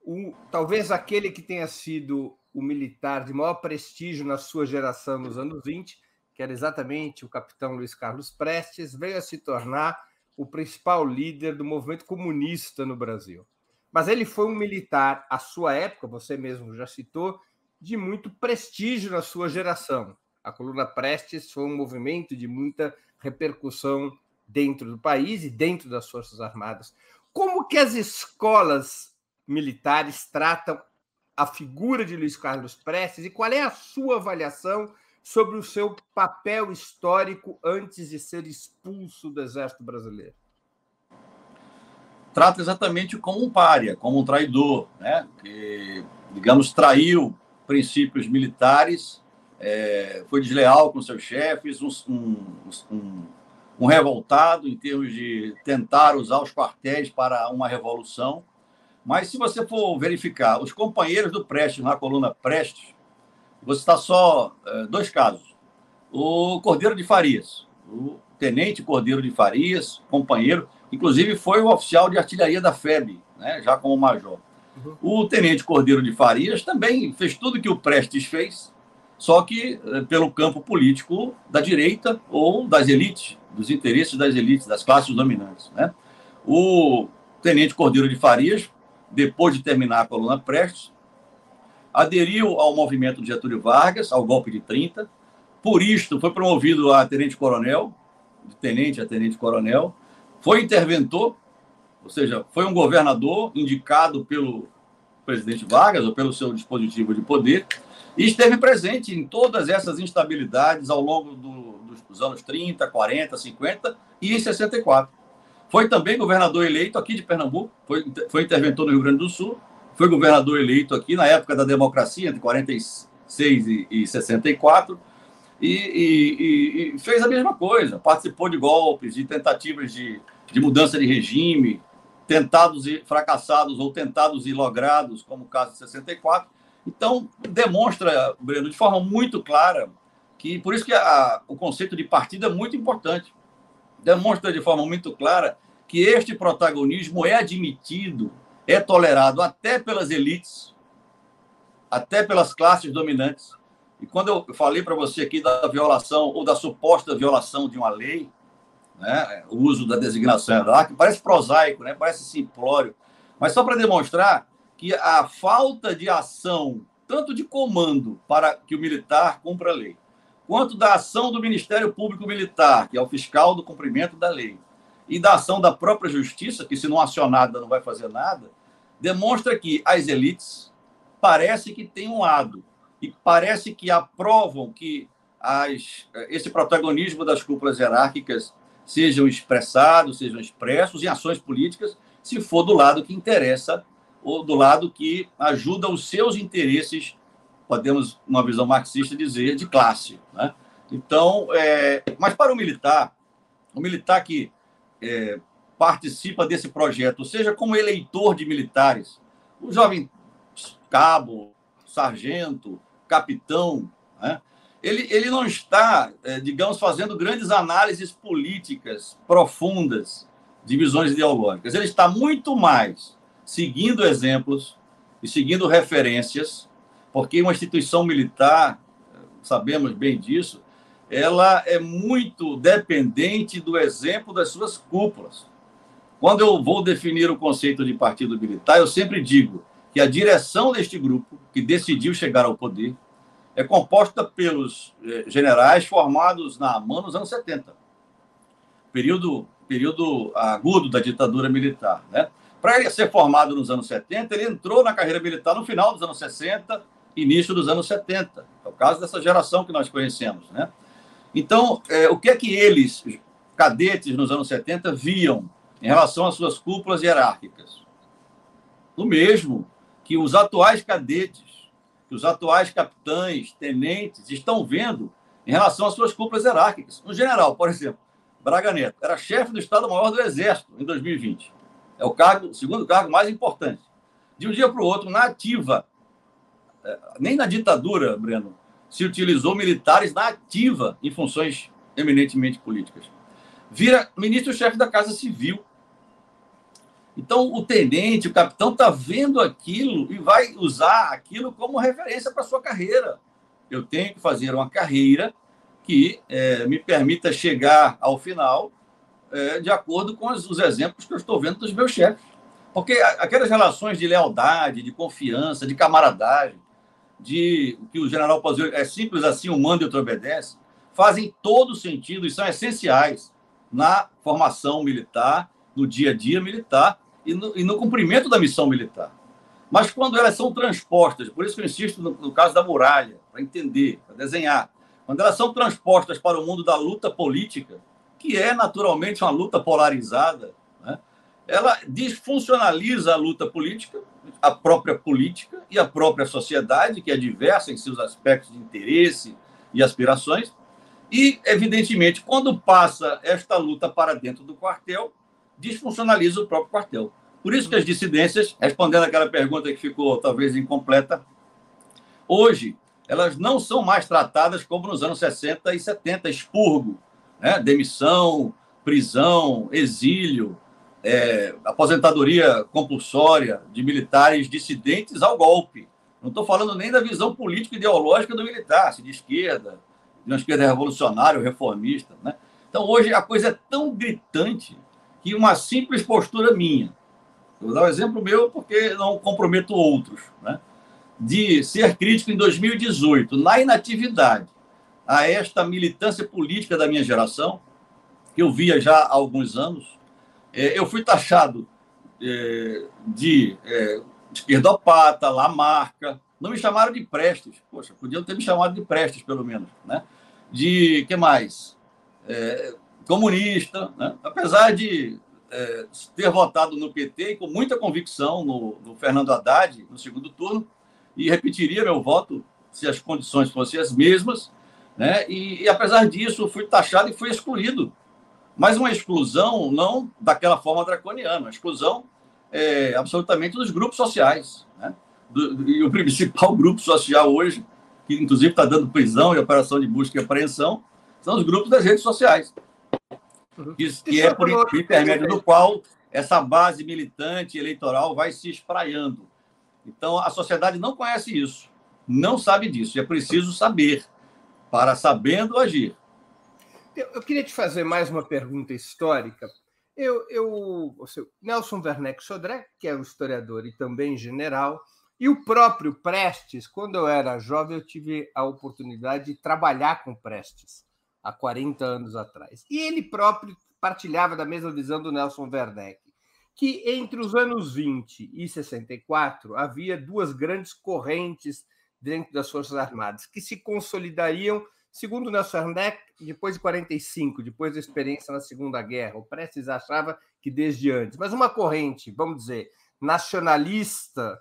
o, talvez aquele que tenha sido o militar de maior prestígio na sua geração nos anos 20, que era exatamente o capitão Luiz Carlos Prestes, veio a se tornar o principal líder do movimento comunista no Brasil. Mas ele foi um militar, à sua época, você mesmo já citou, de muito prestígio na sua geração. A coluna Prestes foi um movimento de muita repercussão dentro do país e dentro das Forças Armadas. Como que as escolas militares tratam a figura de Luiz Carlos Prestes e qual é a sua avaliação sobre o seu papel histórico antes de ser expulso do Exército Brasileiro? Trata exatamente como um pária, como um traidor, né? que, digamos, traiu princípios militares, é, foi desleal com seus chefes, um, um, um revoltado em termos de tentar usar os quartéis para uma revolução mas se você for verificar os companheiros do Prestes na coluna Prestes, você está só é, dois casos. O Cordeiro de Farias, o tenente Cordeiro de Farias, companheiro, inclusive foi o oficial de artilharia da FEB, né, já como major. Uhum. O tenente Cordeiro de Farias também fez tudo que o Prestes fez, só que é, pelo campo político da direita ou das elites, dos interesses das elites, das classes dominantes. Né? O tenente Cordeiro de Farias depois de terminar a coluna Prestes, aderiu ao movimento de Getúlio Vargas, ao golpe de 30. Por isto, foi promovido a tenente-coronel, de tenente a tenente-coronel. Foi interventor, ou seja, foi um governador indicado pelo presidente Vargas ou pelo seu dispositivo de poder e esteve presente em todas essas instabilidades ao longo do, dos anos 30, 40, 50 e em 64. Foi também governador eleito aqui de Pernambuco, foi, foi interventor no Rio Grande do Sul, foi governador eleito aqui na época da democracia, entre 46 e, e 64, e, e, e, fez a mesma coisa, participou de golpes, de tentativas de, de mudança de regime, tentados e fracassados ou tentados e logrados, como o caso de 64. Então, demonstra, Breno, de forma muito clara, que por isso que a, o conceito de partido é muito importante demonstra de forma muito clara que este protagonismo é admitido, é tolerado até pelas elites, até pelas classes dominantes. E quando eu falei para você aqui da violação ou da suposta violação de uma lei, né, o uso da designação que parece prosaico, né, parece simplório, mas só para demonstrar que a falta de ação, tanto de comando para que o militar cumpra a lei, quanto da ação do Ministério Público Militar, que é o fiscal do cumprimento da lei, e da ação da própria justiça, que se não acionada não vai fazer nada, demonstra que as elites parece que têm um lado e parece que aprovam que as, esse protagonismo das cúpulas hierárquicas sejam expressados, sejam expressos em ações políticas, se for do lado que interessa ou do lado que ajuda os seus interesses podemos, uma visão marxista, dizer de classe. Né? Então, é, mas para o militar, o militar que é, participa desse projeto, seja como eleitor de militares, o jovem cabo, sargento, capitão, né? ele, ele não está, é, digamos, fazendo grandes análises políticas profundas de visões ideológicas. Ele está muito mais seguindo exemplos e seguindo referências porque uma instituição militar, sabemos bem disso, ela é muito dependente do exemplo das suas cúpulas. Quando eu vou definir o conceito de partido militar, eu sempre digo que a direção deste grupo, que decidiu chegar ao poder, é composta pelos eh, generais formados na AMAN nos anos 70, período, período agudo da ditadura militar. Né? Para ele ser formado nos anos 70, ele entrou na carreira militar no final dos anos 60, início dos anos 70. É o caso dessa geração que nós conhecemos. Né? Então, é, o que é que eles, cadetes nos anos 70, viam em relação às suas cúpulas hierárquicas? O mesmo que os atuais cadetes, que os atuais capitães, tenentes estão vendo em relação às suas cúpulas hierárquicas. No general, por exemplo, Braga Neto era chefe do Estado-Maior do Exército em 2020. É o cargo, segundo cargo mais importante. De um dia para o outro, na ativa, é, nem na ditadura, Breno, se utilizou militares na ativa em funções eminentemente políticas. Vira ministro-chefe da Casa Civil. Então, o tenente, o capitão, está vendo aquilo e vai usar aquilo como referência para sua carreira. Eu tenho que fazer uma carreira que é, me permita chegar ao final é, de acordo com os, os exemplos que eu estou vendo dos meus chefes. Porque aquelas relações de lealdade, de confiança, de camaradagem, de que o general Pazuello é simples assim, um manda e outro obedece, fazem todo sentido e são essenciais na formação militar, no dia a dia militar e no, e no cumprimento da missão militar. Mas quando elas são transpostas, por isso que eu insisto no, no caso da muralha, para entender, para desenhar, quando elas são transpostas para o mundo da luta política, que é naturalmente uma luta polarizada, né? ela disfuncionaliza a luta política a própria política e a própria sociedade, que é diversa em seus aspectos de interesse e aspirações. E, evidentemente, quando passa esta luta para dentro do quartel, disfuncionaliza o próprio quartel. Por isso que as dissidências, respondendo aquela pergunta que ficou talvez incompleta, hoje elas não são mais tratadas como nos anos 60 e 70, expurgo, né? demissão, prisão, exílio, é, aposentadoria compulsória de militares dissidentes ao golpe. Não estou falando nem da visão política ideológica do militar, se de esquerda, de uma esquerda revolucionária ou reformista. Né? Então, hoje, a coisa é tão gritante que uma simples postura minha, vou dar um exemplo meu porque não comprometo outros, né? de ser crítico em 2018, na inatividade, a esta militância política da minha geração, que eu via já há alguns anos, é, eu fui taxado é, de é, esquerdopata, Lamarca, não me chamaram de Prestes, poxa, podiam ter me chamado de Prestes, pelo menos, né? De, que mais? É, comunista, né? apesar de é, ter votado no PT e com muita convicção no, no, Fernando Haddad no segundo turno, e repetiria meu voto se as condições fossem as mesmas, né? E, e apesar disso, fui taxado e fui excluído mas uma exclusão não daquela forma draconiana, uma exclusão é, absolutamente dos grupos sociais. Né? Do, e o principal grupo social hoje, que inclusive está dando prisão e operação de busca e apreensão, são os grupos das redes sociais. Uhum. Que, que é por intermédio do qual essa base militante eleitoral vai se espraiando. Então, a sociedade não conhece isso, não sabe disso, e é preciso saber, para sabendo agir. Eu, queria te fazer mais uma pergunta histórica. Eu, eu Nelson Werneck Sodré, que é um historiador e também general, e o próprio Prestes, quando eu era jovem, eu tive a oportunidade de trabalhar com Prestes, há 40 anos atrás. E ele próprio partilhava da mesma visão do Nelson Werneck, que entre os anos 20 e 64 havia duas grandes correntes dentro das Forças Armadas que se consolidariam Segundo Nelson Werneck, depois de 45, depois da experiência na Segunda Guerra, o Prestes achava que desde antes, mas uma corrente, vamos dizer, nacionalista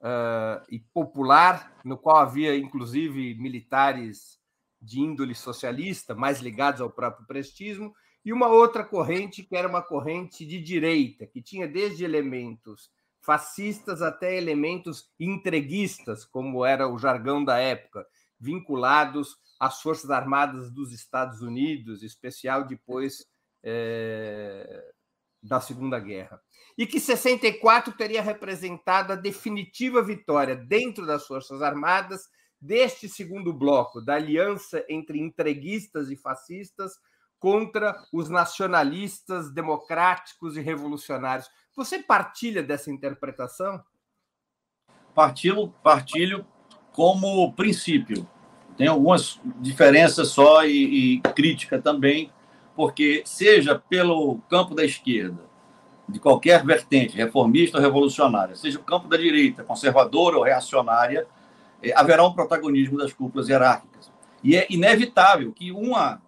uh, e popular, no qual havia inclusive militares de índole socialista, mais ligados ao próprio prestismo, e uma outra corrente que era uma corrente de direita, que tinha desde elementos fascistas até elementos entreguistas, como era o jargão da época, vinculados às Forças Armadas dos Estados Unidos, especial depois é, da Segunda Guerra. E que 64 teria representado a definitiva vitória dentro das Forças Armadas deste segundo bloco, da aliança entre entreguistas e fascistas contra os nacionalistas democráticos e revolucionários. Você partilha dessa interpretação? Partilho, partilho como princípio. Tem algumas diferenças só e, e crítica também, porque seja pelo campo da esquerda, de qualquer vertente, reformista ou revolucionária, seja o campo da direita, conservadora ou reacionária, é, haverá um protagonismo das cúpulas hierárquicas. E é inevitável que uma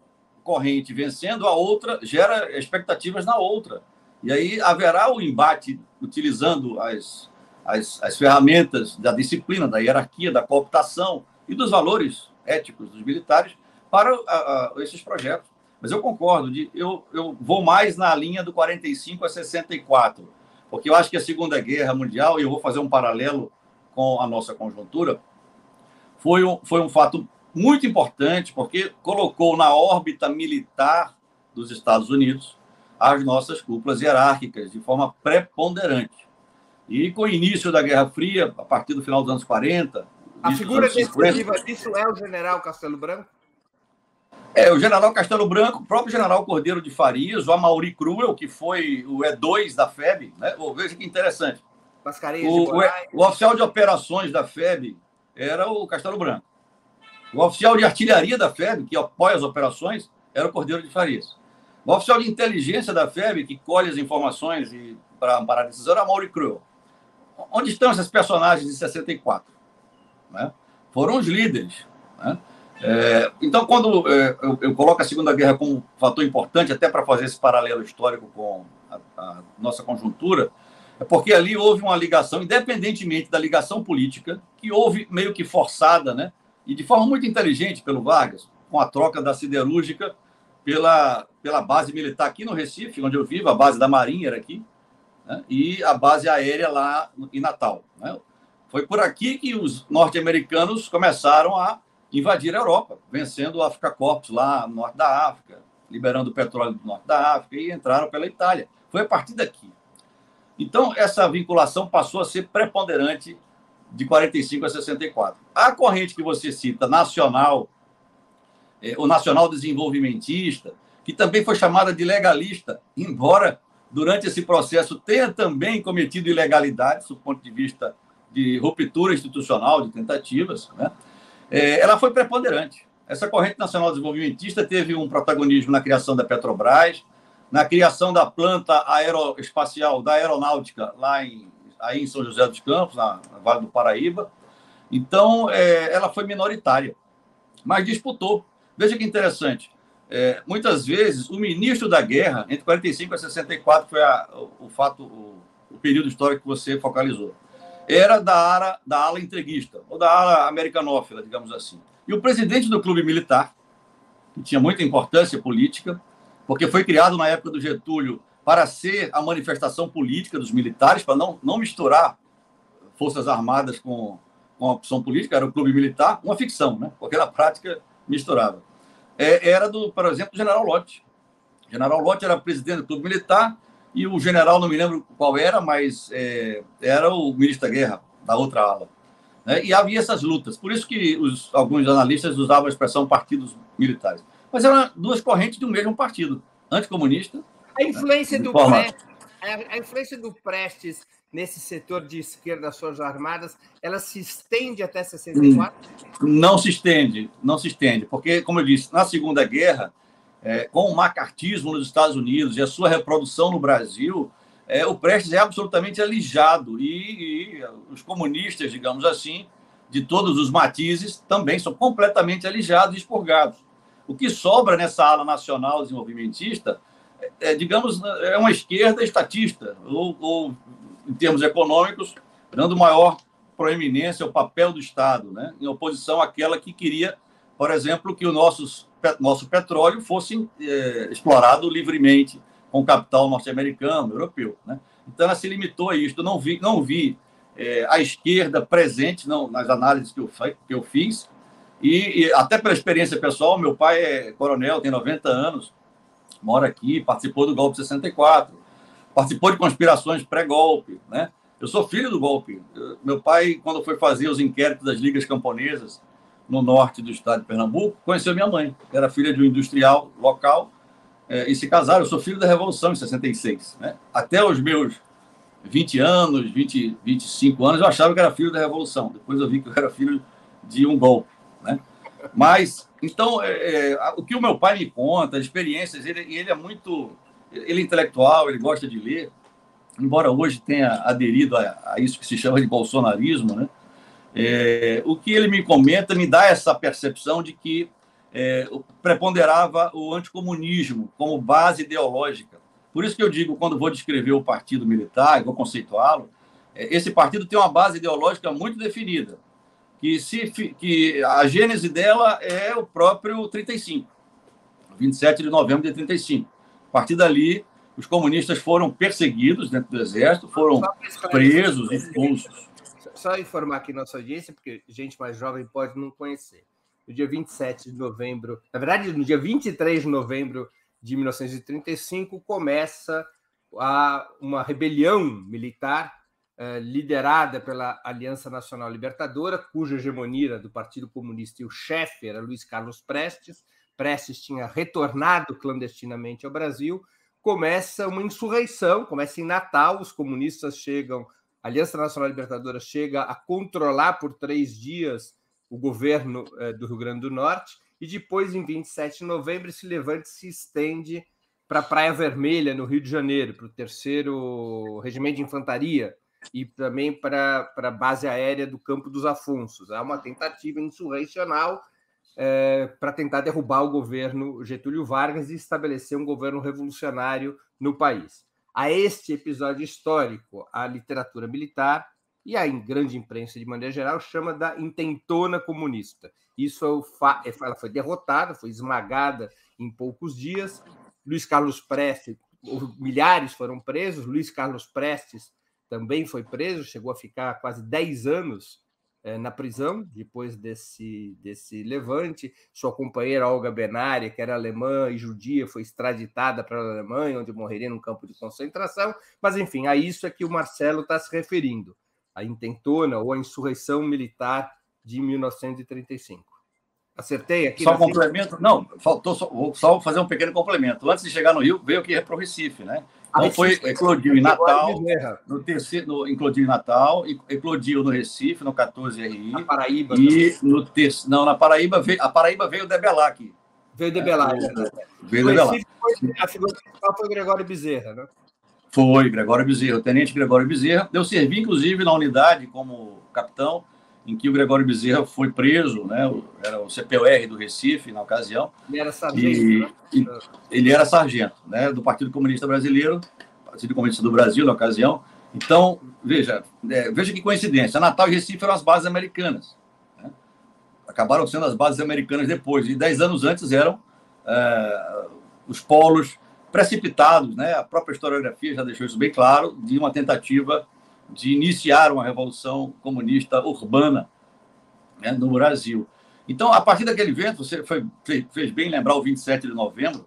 corrente vencendo a outra gera expectativas na outra. E aí haverá o embate utilizando as, as, as ferramentas da disciplina, da hierarquia, da cooptação e dos valores éticos dos militares para a, a, esses projetos. Mas eu concordo, de, eu, eu vou mais na linha do 45 a 64, porque eu acho que a Segunda Guerra Mundial, e eu vou fazer um paralelo com a nossa conjuntura, foi um, foi um fato muito importante, porque colocou na órbita militar dos Estados Unidos as nossas cúpulas hierárquicas de forma preponderante. E com o início da Guerra Fria, a partir do final dos anos 40. A figura decisiva disso é o general Castelo Branco? É, o general Castelo Branco, o próprio general Cordeiro de Farias, o Amauri Cruel, que foi o E2 da FEB, né? veja que interessante. O, o, o, oficial de operações da FEB era o Castelo Branco. O oficial de artilharia da FEB, que apoia as operações, era o Cordeiro de Farias. O oficial de inteligência da FEB, que colhe as informações para amparar a decisão, era Mauri Cruel. Onde estão esses personagens de 64? Né? Foram os líderes. Né? É, então, quando é, eu, eu, coloco a Segunda Guerra como um fator importante, até para fazer esse paralelo histórico com a, a, nossa conjuntura, é porque ali houve uma ligação, independentemente da ligação política, que houve meio que forçada, né? E de forma muito inteligente pelo Vargas, com a troca da siderúrgica pela, pela base militar aqui no Recife, onde eu vivo, a base da Marinha era aqui, né? e a base aérea lá em Natal. Né? Foi por aqui que os norte-americanos começaram a invadir a Europa, vencendo o Africa Corps lá no norte da África, liberando o petróleo do norte da África e entraram pela Itália. Foi a partir daqui. Então, essa vinculação passou a ser preponderante de 45 a 64. A corrente que você cita, nacional, é, o nacional desenvolvimentista, que também foi chamada de legalista, embora durante esse processo tenha também cometido ilegalidades do ponto de vista de ruptura institucional, de tentativas, né? é, ela foi preponderante. Essa corrente nacional desenvolvimentista teve um protagonismo na criação da Petrobras, na criação da planta aeroespacial da aeronáutica lá em, aí em São José dos Campos, na, na Vale do Paraíba. Então, é, ela foi minoritária, mas disputou. Veja que interessante. É, muitas vezes, o ministro da guerra, entre 45 e 64, foi a, o, o, fato, o, o período histórico que você focalizou era da ala, da ala entreguista, ou da ala americanófila, digamos assim. E o presidente do clube militar, que tinha muita importância política, porque foi criado na época do Getúlio para ser a manifestação política dos militares, para não, não misturar forças armadas com, com a opção política, era o clube militar, uma ficção, né? porque na prática misturava. É, era do, por exemplo, do general Lott. O general Lott era presidente do clube militar, e o general, não me lembro qual era, mas é, era o ministro da Guerra, da outra ala. Né? E havia essas lutas. Por isso que os, alguns analistas usavam a expressão partidos militares. Mas eram duas correntes de um mesmo partido, anticomunista. A influência, do, Prestes, a influência do Prestes nesse setor de esquerda das Forças Armadas, ela se estende até 64? Não se estende, não se estende, porque, como eu disse, na Segunda Guerra, é, com o macartismo nos Estados Unidos e a sua reprodução no Brasil, é, o Prestes é absolutamente alijado. E, e, os comunistas, digamos assim, de todos os matizes, também são completamente alijados e expurgados. O que sobra nessa ala nacional desenvolvimentista é, digamos, é uma esquerda estatista, ou, ou, em termos econômicos, dando maior proeminência ao papel do Estado, né? em oposição àquela que queria, por exemplo, que os nossos nosso petróleo fosse é, explorado livremente com capital norte-americano, europeu. Né? Então, ela se limitou a isso. Eu não vi, não vi é, a esquerda presente não, nas análises que eu, que eu fiz, e, e, até pela experiência pessoal, meu pai é coronel, tem 90 anos, mora aqui, participou do golpe de 64, participou de conspirações pré-golpe, né? Eu sou filho do golpe. Meu pai, quando foi fazer os inquéritos das ligas camponesas, no norte do estado de Pernambuco, conheceu minha mãe, que era filha de um industrial local, é, e se casaram. Eu sou filho da Revolução em 66. Né? Até os meus 20 anos, 20, 25 anos, eu achava que era filho da Revolução. Depois eu vi que eu era filho de um golpe. Né? Mas, então, é, é, o que o meu pai me conta, as experiências, ele, ele é muito. Ele é intelectual, ele gosta de ler, embora hoje tenha aderido a, a isso que se chama de bolsonarismo, né? É, o que ele me comenta me dá essa percepção de que é, preponderava o anticomunismo como base ideológica. Por isso que eu digo, quando vou descrever o partido militar, vou conceituá-lo, é, esse partido tem uma base ideológica muito definida, que, se, que a gênese dela é o próprio 35, 27 de novembro de 35. A partir dali, os comunistas foram perseguidos dentro do exército, foram presos, expulsos. Só informar aqui nossa audiência, porque gente mais jovem pode não conhecer. No dia 27 de novembro, na verdade, no dia 23 de novembro de 1935, começa a, uma rebelião militar liderada pela Aliança Nacional Libertadora, cuja hegemonia do Partido Comunista e o chefe era Luiz Carlos Prestes. Prestes tinha retornado clandestinamente ao Brasil, começa uma insurreição, começa em Natal, os comunistas chegam, a Aliança Nacional Libertadora chega a controlar por três dias o governo eh, do Rio Grande do Norte, e depois, em 27 de novembro, esse levante se estende para a Praia Vermelha, no Rio de Janeiro, para o terceiro Regimento de Infantaria e também para a base aérea do Campo dos Afonsos. Há uma tentativa insurrecional é, para tentar derrubar o governo Getúlio Vargas e estabelecer um governo revolucionário no país. A este episódio histórico, a literatura militar e a grande imprensa de maneira geral chama da intentona comunista. Isso é é, ela foi derrotada, foi esmagada em poucos dias. Luiz Carlos Prestes, milhares foram presos. Luiz Carlos Prestes também foi preso, chegou a ficar quase 10 anos eh, na prisão depois desse, desse levante. Sua companheira Olga Benária, que era alemã e judia, foi extraditada para a Alemanha, onde morreria num campo de concentração. Mas, enfim, a isso é que o Marcelo está se referindo, a intentona ou a insurreição militar de 1935. Acertei aqui? Só um complemento? Não, faltou só, vou só fazer um pequeno complemento. Antes de chegar no Rio, veio aqui para o Recife, né? Então foi, eclodiu em Natal, no terceiro, no, eclodiu em Natal, eclodiu no Recife, no 14RI. Na Paraíba. E no ter, não, na Paraíba veio, a Paraíba veio debelar aqui. Veio debelar, é, né? Veio debelar. a figura principal foi Gregório Bezerra, né? Foi, Gregório Bezerra, o tenente Gregório Bezerra. Eu servi, inclusive, na unidade como capitão, em que o Gregório Bezerra foi preso, né? Era o CPOR do Recife na ocasião. Ele era sargento. E, né? e ele era sargento, né? Do Partido Comunista Brasileiro, Partido Comunista do Brasil na ocasião. Então, veja, é, veja que coincidência. Natal e Recife eram as bases americanas. Né? Acabaram sendo as bases americanas depois. E dez anos antes eram é, os polos precipitados, né? A própria historiografia já deixou isso bem claro, de uma tentativa de iniciar uma revolução comunista urbana né, no Brasil. Então, a partir daquele evento, você foi, fez bem lembrar o 27 de novembro,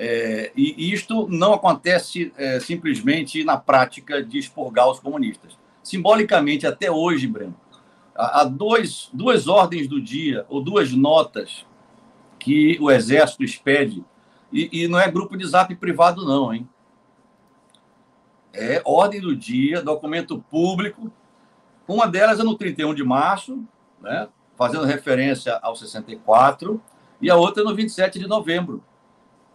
é, e isto não acontece é, simplesmente na prática de expurgar os comunistas. Simbolicamente, até hoje, Breno, há dois, duas ordens do dia, ou duas notas, que o Exército expede, e, e não é grupo de zap privado, não, hein? É ordem do dia, documento público. Uma delas é no 31 de março, né, fazendo referência ao 64, e a outra é no 27 de novembro.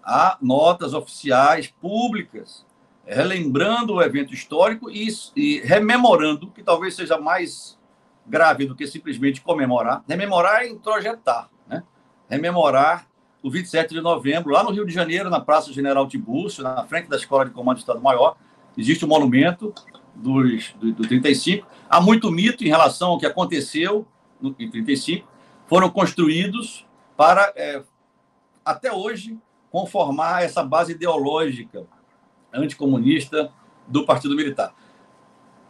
Há notas oficiais públicas relembrando o evento histórico e, e rememorando, que talvez seja mais grave do que simplesmente comemorar. Rememorar é introjetar, né? Rememorar o 27 de novembro, lá no Rio de Janeiro, na Praça General Tibúrcio, na frente da Escola de Comando do Estado-Maior, existe o um monumento dos, do, do 35. Há muito mito em relação ao que aconteceu no, em 35. Foram construídos para, é, até hoje, conformar essa base ideológica anticomunista do Partido Militar.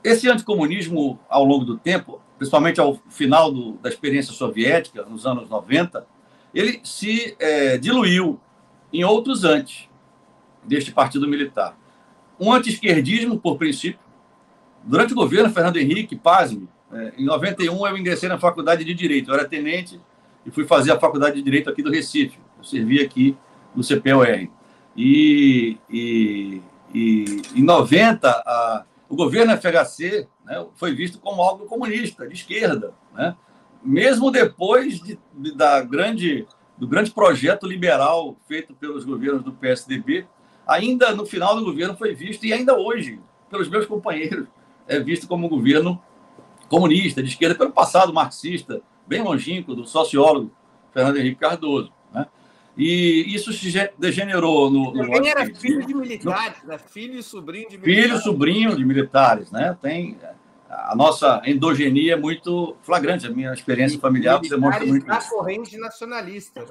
Esse anticomunismo, ao longo do tempo, principalmente ao final do, da experiência soviética, nos anos 90, ele se é, diluiu em outros antes deste Partido Militar um anti-esquerdismo, por princípio. Durante o governo Fernando Henrique, pasme, é, em 91 eu ingressei na faculdade de Direito, eu era tenente e fui fazer a faculdade de Direito aqui do Recife. Eu servi aqui no CPOR. E, e, e em 90, a, o governo FHC né, foi visto como algo comunista, de esquerda. Né? Mesmo depois de, de, da grande, do grande projeto liberal feito pelos governos do PSDB, ainda no final do governo foi visto, e ainda hoje, pelos meus companheiros, é visto como um governo comunista, de esquerda, pelo passado marxista, bem longínquo, do sociólogo Fernando Henrique Cardoso. Né? E isso se degenerou no. no Também era filho de militares, no... né? filho e sobrinho de militares. Filho e sobrinho de militares, né? Tem a nossa endogenia é muito flagrante, a minha experiência familiar demonstra muito. Da corrente nacionalista.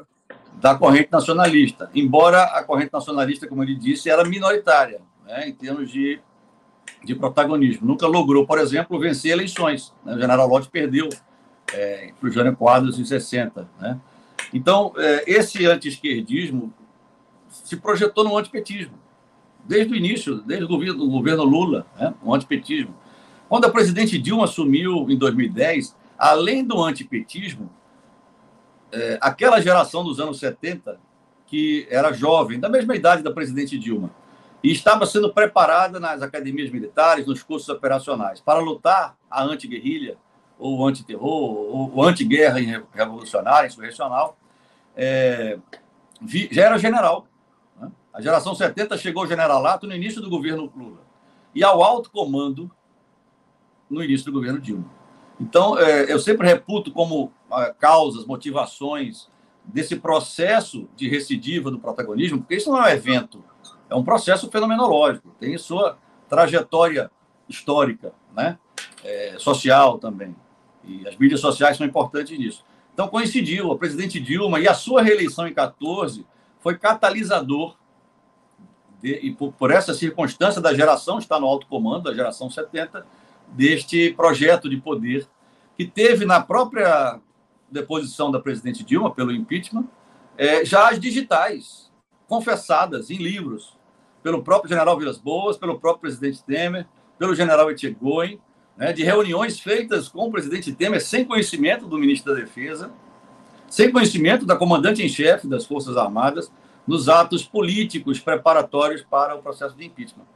Da corrente nacionalista. Embora a corrente nacionalista, como ele disse, era minoritária, né? em termos de, de protagonismo. Nunca logrou, por exemplo, vencer eleições. Né? O general Lott perdeu é, para o Jânio Quadros em 60, né? Então, é, esse anti-esquerdismo se projetou no antipetismo, desde o início, desde o governo, o governo Lula, né? o antipetismo. Quando a presidente Dilma assumiu em 2010, além do antipetismo, é, aquela geração dos anos 70, que era jovem, da mesma idade da presidente Dilma, e estava sendo preparada nas academias militares, nos cursos operacionais, para lutar a anti-guerrilha, ou anti-terror, ou anti-guerra revolucionária, insurrecional, é, já era general. Né? A geração 70 chegou generalato no início do governo Lula. E ao alto comando no início do governo Dilma. Então, é, eu sempre reputo como causas, motivações desse processo de recidiva do protagonismo, porque isso não é um evento, é um processo fenomenológico, tem sua trajetória histórica, né? É, social também. E as mídias sociais são importantes nisso. Então, coincidiu, a presidente Dilma e a sua reeleição em 14 foi catalisador, de, e por, por, essa circunstância da geração, está no alto comando, da geração 70, deste projeto de poder, que teve na própria deposição da presidente Dilma, pelo impeachment, é, já as digitais, confessadas em livros, pelo próprio general Vilas Boas, pelo próprio presidente Temer, pelo general Etchegoyen, né, de reuniões feitas com o presidente Temer sem conhecimento do ministro da Defesa, sem conhecimento da comandante em chefe das Forças Armadas, nos atos políticos preparatórios para o processo de impeachment.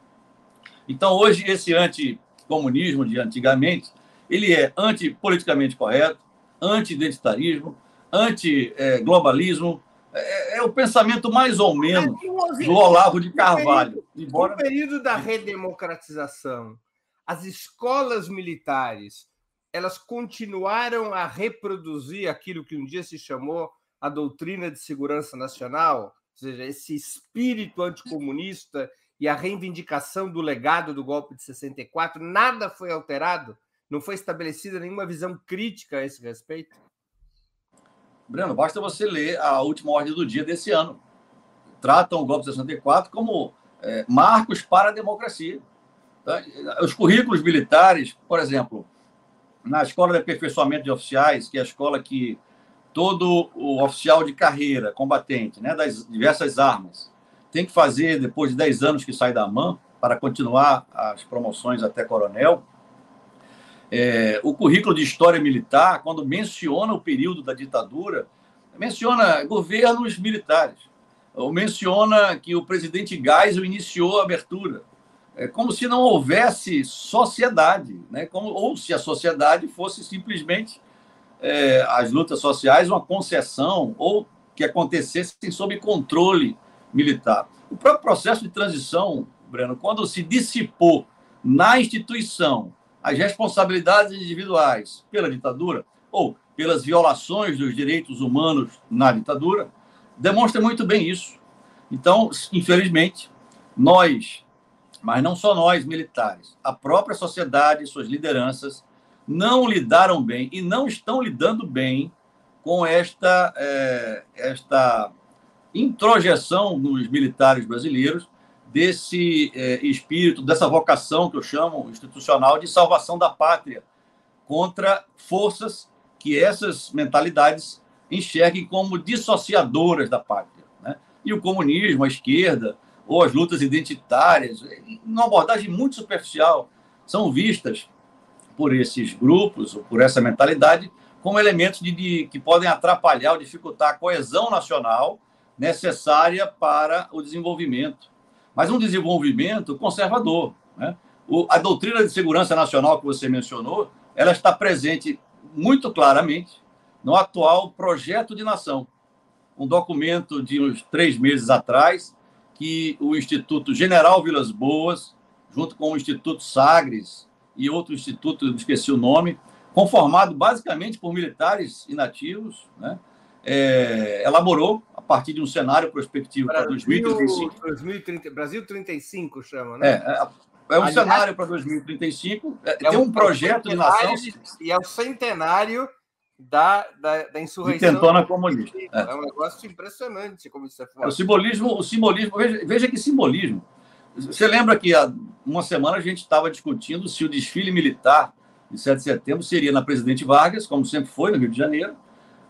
Então, hoje, esse anticomunismo de antigamente, ele é antipoliticamente correto, anti-identitarismo, anti-globalismo, é, é, o pensamento mais ou menos do Olavo de Carvalho. No período, embora... no período da redemocratização, as escolas militares elas continuaram a reproduzir aquilo que um dia se chamou a doutrina de segurança nacional, ou seja, esse espírito anticomunista e a reivindicação do legado do golpe de 64, nada foi alterado, não foi estabelecida nenhuma visão crítica a esse respeito? Breno, basta você ler a última ordem do dia desse ano. Tratam o golpe de 64 como é, marcos para a democracia. Tá? Os currículos militares, por exemplo, na Escola de Aperfeiçoamento de Oficiais, que é a escola que todo o oficial de carreira, combatente, né, das diversas armas, tem que fazer depois de 10 anos que sai da AMAN, para continuar as promoções até coronel. É, o currículo de História Militar, quando menciona o período da ditadura, menciona governos militares, ou menciona que o presidente Geisel iniciou a abertura é como se não houvesse sociedade, né? como, ou se a sociedade fosse simplesmente é, as lutas sociais uma concessão ou que acontecessem sob controle militar. O próprio processo de transição, Breno, quando se dissipou na instituição as responsabilidades individuais pela ditadura ou pelas violações dos direitos humanos na ditadura, demonstra muito bem isso. Então, infelizmente, nós mas não só nós, militares, a própria sociedade e suas lideranças não lidaram bem e não estão lidando bem com esta, é, esta introjeção nos militares brasileiros desse é, espírito, dessa vocação que eu chamo institucional de salvação da pátria contra forças que essas mentalidades enxerguem como dissociadoras da pátria. Né? E o comunismo, a esquerda, ou as lutas identitárias, numa abordagem muito superficial, são vistas por esses grupos, ou por essa mentalidade, como elementos de, de, que podem atrapalhar ou dificultar a coesão nacional necessária para o desenvolvimento. Mas um desenvolvimento conservador. Né? O, a doutrina de segurança nacional que você mencionou, ela está presente muito claramente no atual projeto de nação. Um documento de uns três meses atrás, que o Instituto General Vilas Boas, junto com o Instituto Sagres e outro instituto, esqueci o nome, conformado basicamente por militares inativos, né? É, elaborou a partir de um cenário prospectivo para 2035. 2030, Brasil 35 chama, né? É, é, é um Aliás, cenário para 2035. É, é tem um, projeto de nação. E é o centenário da, da, da insurreição. Intentona comunista. É. é. um negócio impressionante, como isso é forte. O simbolismo, o simbolismo veja, veja que simbolismo. Você lembra que há uma semana a gente estava discutindo se o desfile militar de 7 de setembro seria na Presidente Vargas, como sempre foi, no Rio de Janeiro,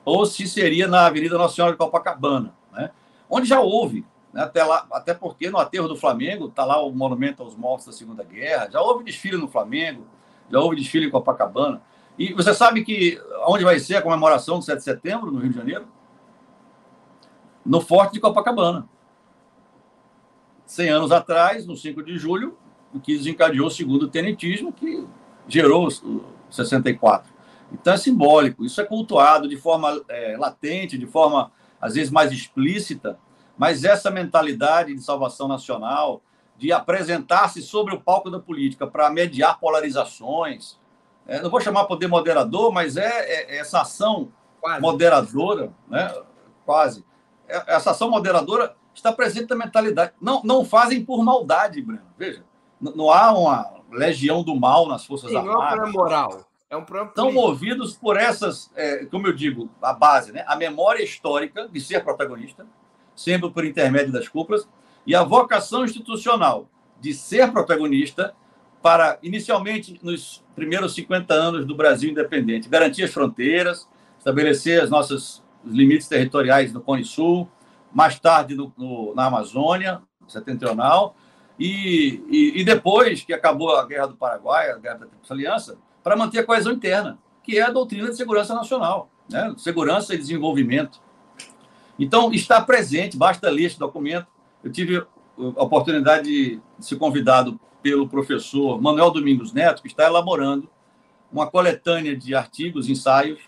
ou se seria na Avenida Nossa Senhora de Copacabana, né? onde já houve, né? até, lá, até porque no aterro do Flamengo está lá o monumento aos mortos da Segunda Guerra, já houve desfile no Flamengo, já houve desfile em Copacabana. E você sabe que onde vai ser a comemoração do 7 de setembro, no Rio de Janeiro? No Forte de Copacabana. 100 anos atrás, no 5 de julho, o que desencadeou o segundo tenentismo, que gerou o 64. Então é simbólico, isso é cultuado de forma é, latente, de forma às vezes mais explícita, mas essa mentalidade de salvação nacional, de apresentar-se sobre o palco da política para mediar polarizações, é, não vou chamar poder moderador, mas é, é, é essa ação quase. moderadora, né? quase. É, essa ação moderadora está presente na mentalidade. Não, não fazem por maldade, Breno. Veja, não há uma legião do mal nas Forças Sim, Armadas. Não é moral. É um problema Estão movidos por essas, é, como eu digo, a base, né? a memória histórica de ser protagonista, sempre por intermédio das cúpulas, e a vocação institucional de ser protagonista para, inicialmente, nos primeiros 50 anos do Brasil independente, garantir as fronteiras, estabelecer as nossas, os limites territoriais no Cone Sul, mais tarde no, no, na Amazônia setentrional, e, e, e, depois que acabou a Guerra do Paraguai, a Guerra da Aliança, para manter a coesão interna, que é a doutrina de segurança nacional, né? segurança e desenvolvimento. Então, está presente, basta ler este documento. Eu tive a oportunidade de ser convidado pelo professor Manuel Domingos Neto, que está elaborando uma coletânea de artigos, ensaios,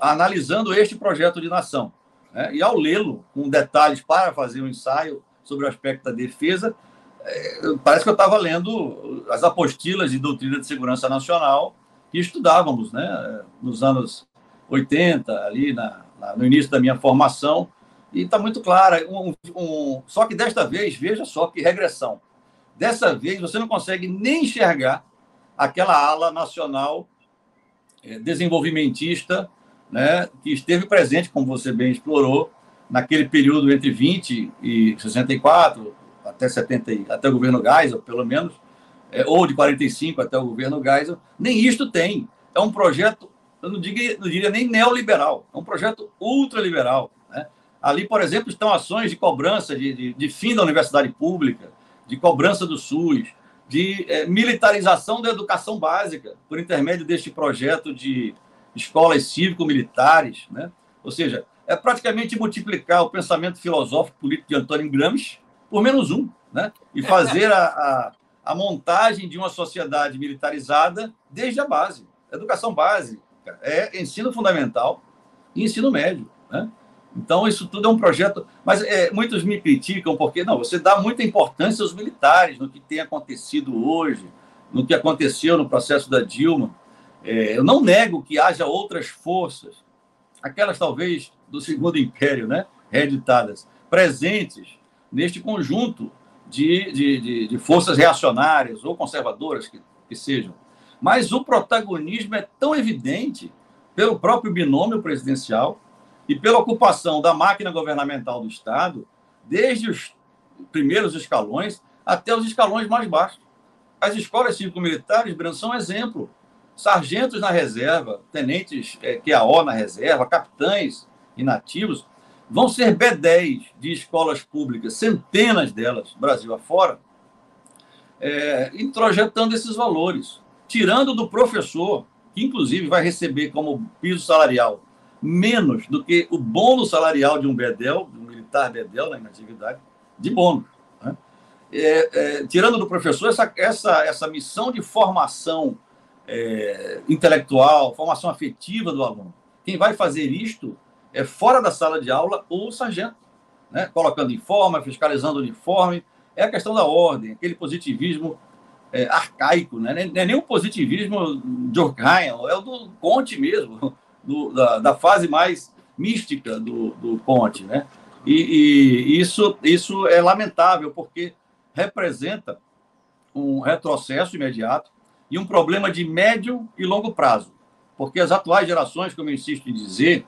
analisando este projeto de nação. Né? E ao lê-lo, com detalhes para fazer um ensaio sobre o aspecto da defesa, parece que eu estava lendo as apostilas de doutrina de segurança nacional que estudávamos né? nos anos 80, ali na, na, no início da minha formação, e está muito clara. Um, um, só que desta vez, veja só que regressão. Dessa vez, você não consegue nem enxergar aquela ala nacional é, desenvolvimentista né, que esteve presente, como você bem explorou, naquele período entre 20 e 64, até 70, até o governo Geisel, pelo menos, é, ou de 45 até o governo Geisel, nem isto tem. É um projeto, eu não diria, não diria nem neoliberal, é um projeto ultraliberal. Né? Ali, por exemplo, estão ações de cobrança de, de, de fim da universidade pública, de cobrança do SUS, de é, militarização da educação básica, por intermédio deste projeto de escolas cívico-militares, né? ou seja, é praticamente multiplicar o pensamento filosófico político de Antônio Gramsci por menos um, né? e fazer a, a, a montagem de uma sociedade militarizada desde a base. Educação básica é ensino fundamental e ensino médio. Né? Então, isso tudo é um projeto. Mas é, muitos me criticam porque, não, você dá muita importância aos militares, no que tem acontecido hoje, no que aconteceu no processo da Dilma. É, eu não nego que haja outras forças, aquelas talvez do Segundo Império, né, reeditadas, presentes neste conjunto de, de, de, de forças reacionárias ou conservadoras que, que sejam. Mas o protagonismo é tão evidente pelo próprio binômio presidencial e pela ocupação da máquina governamental do Estado, desde os primeiros escalões até os escalões mais baixos. As escolas cívico-militares, Breno, são exemplo. Sargentos na reserva, tenentes é, QAO na reserva, capitães inativos, vão ser B10 de escolas públicas, centenas delas, Brasil afora, é, introjetando esses valores, tirando do professor que inclusive vai receber como piso salarial menos do que o bônus salarial de um bedel, de um militar bedel na antiguidade, de bônus. Né? É, é, tirando do professor essa, essa, essa missão de formação é, intelectual, formação afetiva do aluno. Quem vai fazer isto é fora da sala de aula o sargento, né? colocando informe, fiscalizando o uniforme. É a questão da ordem, aquele positivismo é, arcaico, né? não é nem o positivismo de Durkheim, é o do Conte mesmo, do, da, da, fase mais mística do, do Conte. Né? E, e isso, isso é lamentável, porque representa um retrocesso imediato e um problema de médio e longo prazo. Porque as atuais gerações, como eu insisto em dizer,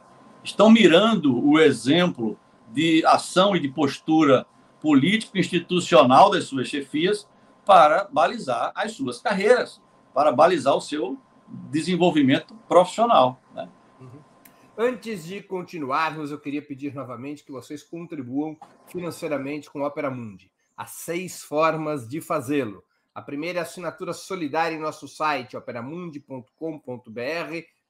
estão mirando o exemplo de ação e de postura político-institucional das suas chefias para balizar as suas carreiras, para balizar o seu desenvolvimento profissional. Né? Uhum. Antes de continuarmos, eu queria pedir novamente que vocês contribuam financeiramente com o Opera Mundi. Há seis formas de fazê-lo. A primeira é a assinatura solidária em nosso site, operamundi.com.br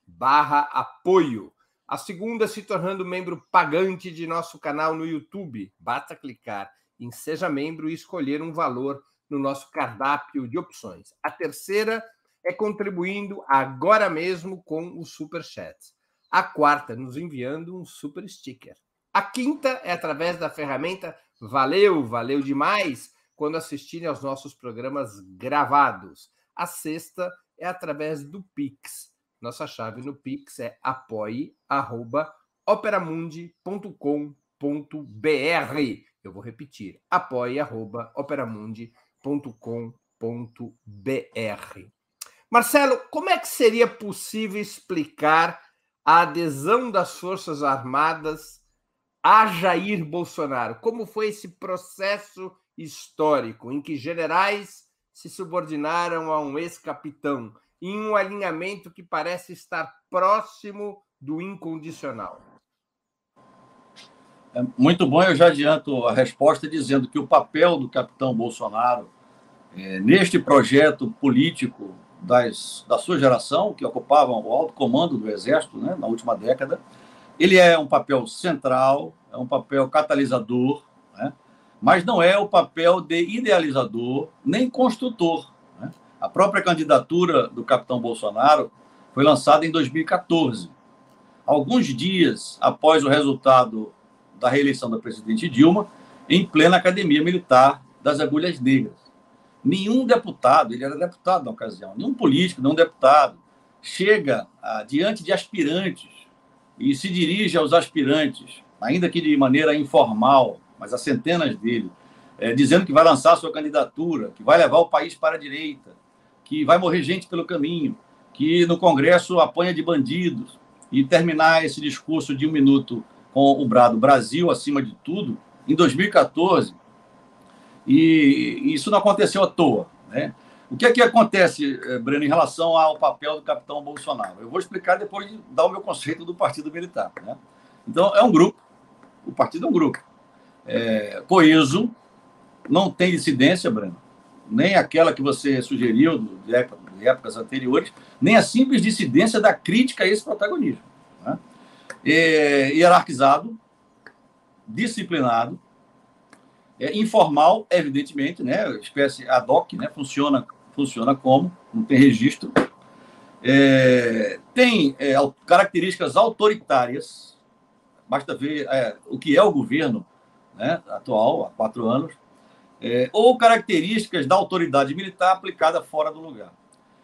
barra apoio. A segunda, se tornando membro pagante de nosso canal no YouTube. Basta clicar em Seja Membro e escolher um valor no nosso cardápio de opções. A terceira é contribuindo agora mesmo com o Super Chat. A quarta, nos enviando um super sticker. A quinta é através da ferramenta Valeu, valeu demais quando assistirem aos nossos programas gravados. A sexta é através do Pix. Nossa chave no Pix é apoie.operamundi.com.br. Eu vou repetir: apoie.operamundi.com.br. Marcelo, como é que seria possível explicar a adesão das Forças Armadas a Jair Bolsonaro? Como foi esse processo histórico em que generais se subordinaram a um ex-capitão em um alinhamento que parece estar próximo do incondicional? É muito bom, eu já adianto a resposta dizendo que o papel do capitão Bolsonaro é, neste projeto político das, da sua geração, que ocupavam o alto comando do Exército né, na última década, ele é um papel central, é um papel catalisador, né? mas não é o papel de idealizador nem construtor. A própria candidatura do capitão Bolsonaro foi lançada em 2014, alguns dias após o resultado da reeleição da presidente Dilma, em plena academia militar das Agulhas Negras. Nenhum deputado, ele era deputado na ocasião, nenhum político, nenhum deputado, chega ah, diante de aspirantes e se dirige aos aspirantes, ainda que de maneira informal, mas há centenas dele, é, dizendo que vai lançar sua candidatura, que vai levar o país para a direita, que vai morrer gente pelo caminho, que no Congresso apanha de bandidos, e terminar esse discurso de um minuto com o brado Brasil acima de tudo, em 2014. E isso não aconteceu à toa. Né? O que é que acontece, eh, Breno, em relação ao papel do capitão Bolsonaro? Eu vou explicar depois de dar o meu conceito do Partido Militar. Né? Então, é um grupo, o partido é um grupo é, coeso, não tem dissidência, Breno, nem aquela que você sugeriu de, épocas anteriores, nem a simples dissidência da crítica a esse protagonismo. Né? É, hierarquizado, disciplinado, é, informal, evidentemente, né? espécie ad hoc, né? funciona, funciona como, não tem registro. É, tem é, características autoritárias, basta ver é, o que é o governo né, atual, há quatro anos, é, ou características da autoridade militar aplicada fora do lugar.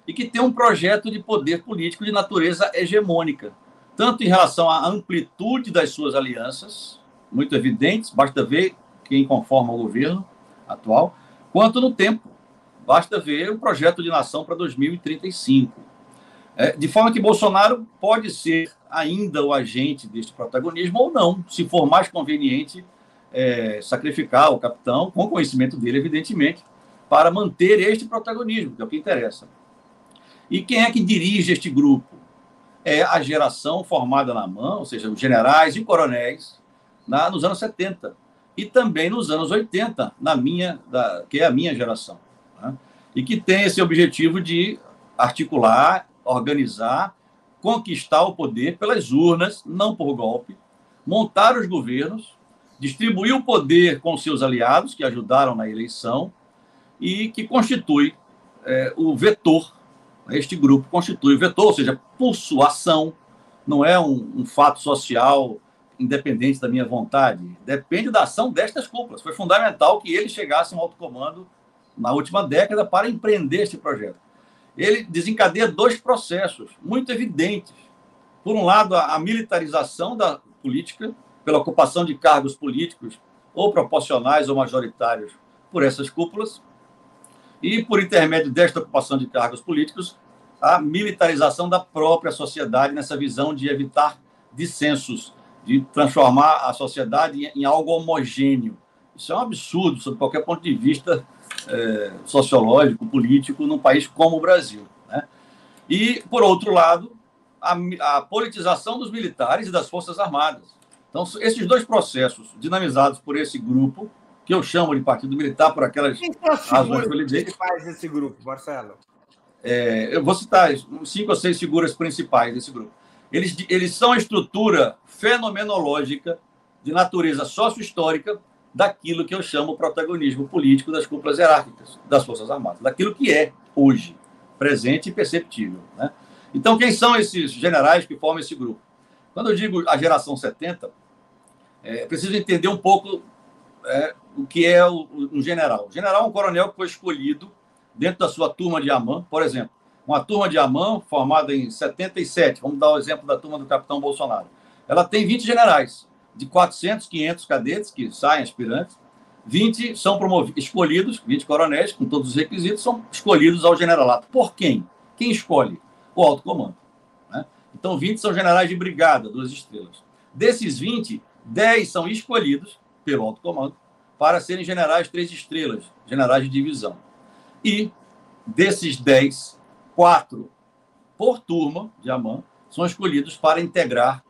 E que tem um projeto de poder político de natureza hegemônica, tanto em relação à amplitude das suas alianças, muito evidentes, basta ver quem conforma o governo atual, quanto no tempo. Basta ver o projeto de nação para 2035. É, de forma que Bolsonaro pode ser ainda o agente deste protagonismo ou não, se for mais conveniente é, sacrificar o capitão, com conhecimento dele, evidentemente, para manter este protagonismo, que é o que interessa. E quem é que dirige este grupo? É a geração formada na mão, ou seja, os generais e coronéis, na, nos anos 70 e também nos anos 80, na minha, da, que é a minha geração, né? e que tem esse objetivo de articular organizar, conquistar o poder pelas urnas, não por golpe, montar os governos, distribuir o poder com seus aliados, que ajudaram na eleição, e que constitui é, o vetor. Este grupo constitui o vetor, ou seja, por sua ação, não é um, um fato social independente da minha vontade, depende da ação destas cúpulas. Foi fundamental que eles chegassem ao alto comando na última década para empreender este projeto. Ele desencadeia dois processos muito evidentes. Por um lado, a militarização da política, pela ocupação de cargos políticos, ou proporcionais ou majoritários, por essas cúpulas, e, por intermédio desta ocupação de cargos políticos, a militarização da própria sociedade nessa visão de evitar dissensos, de transformar a sociedade em algo homogêneo. Isso é um absurdo, sob qualquer ponto de vista é, sociológico, político, num país como o Brasil. Né? E, por outro lado, a, a politização dos militares e das Forças Armadas. Então, esses dois processos, dinamizados por esse grupo, que eu chamo de Partido Militar por aquelas Quem razões que ele principais desse grupo, Marcelo? É, eu vou citar cinco ou seis figuras principais desse grupo. Eles, eles são a estrutura fenomenológica de natureza sócio-histórica daquilo que eu chamo protagonismo político das cúpulas hierárquicas das Forças Armadas, daquilo que é hoje, presente e perceptível. Né? Então, quem são esses generais que formam esse grupo? Quando eu digo a geração 70, é preciso entender um pouco é, o que é o, um general. O general é um coronel que foi escolhido dentro da sua turma de Amã, por exemplo. Uma turma de Amã, formada em 77, vamos dar o exemplo da turma do capitão Bolsonaro. Ela tem 20 generais de 400, 500 cadetes que saem aspirantes, 20 são promovidos, escolhidos, 20 coronéis, com todos os requisitos, são escolhidos ao generalato. Por quem? Quem escolhe? O alto comando. Né? Então, 20 são generais de brigada, duas estrelas. Desses 20, 10 são escolhidos pelo alto comando para serem generais três estrelas, generais de divisão. E desses 10, 4 por turma de AMAN são escolhidos para integrar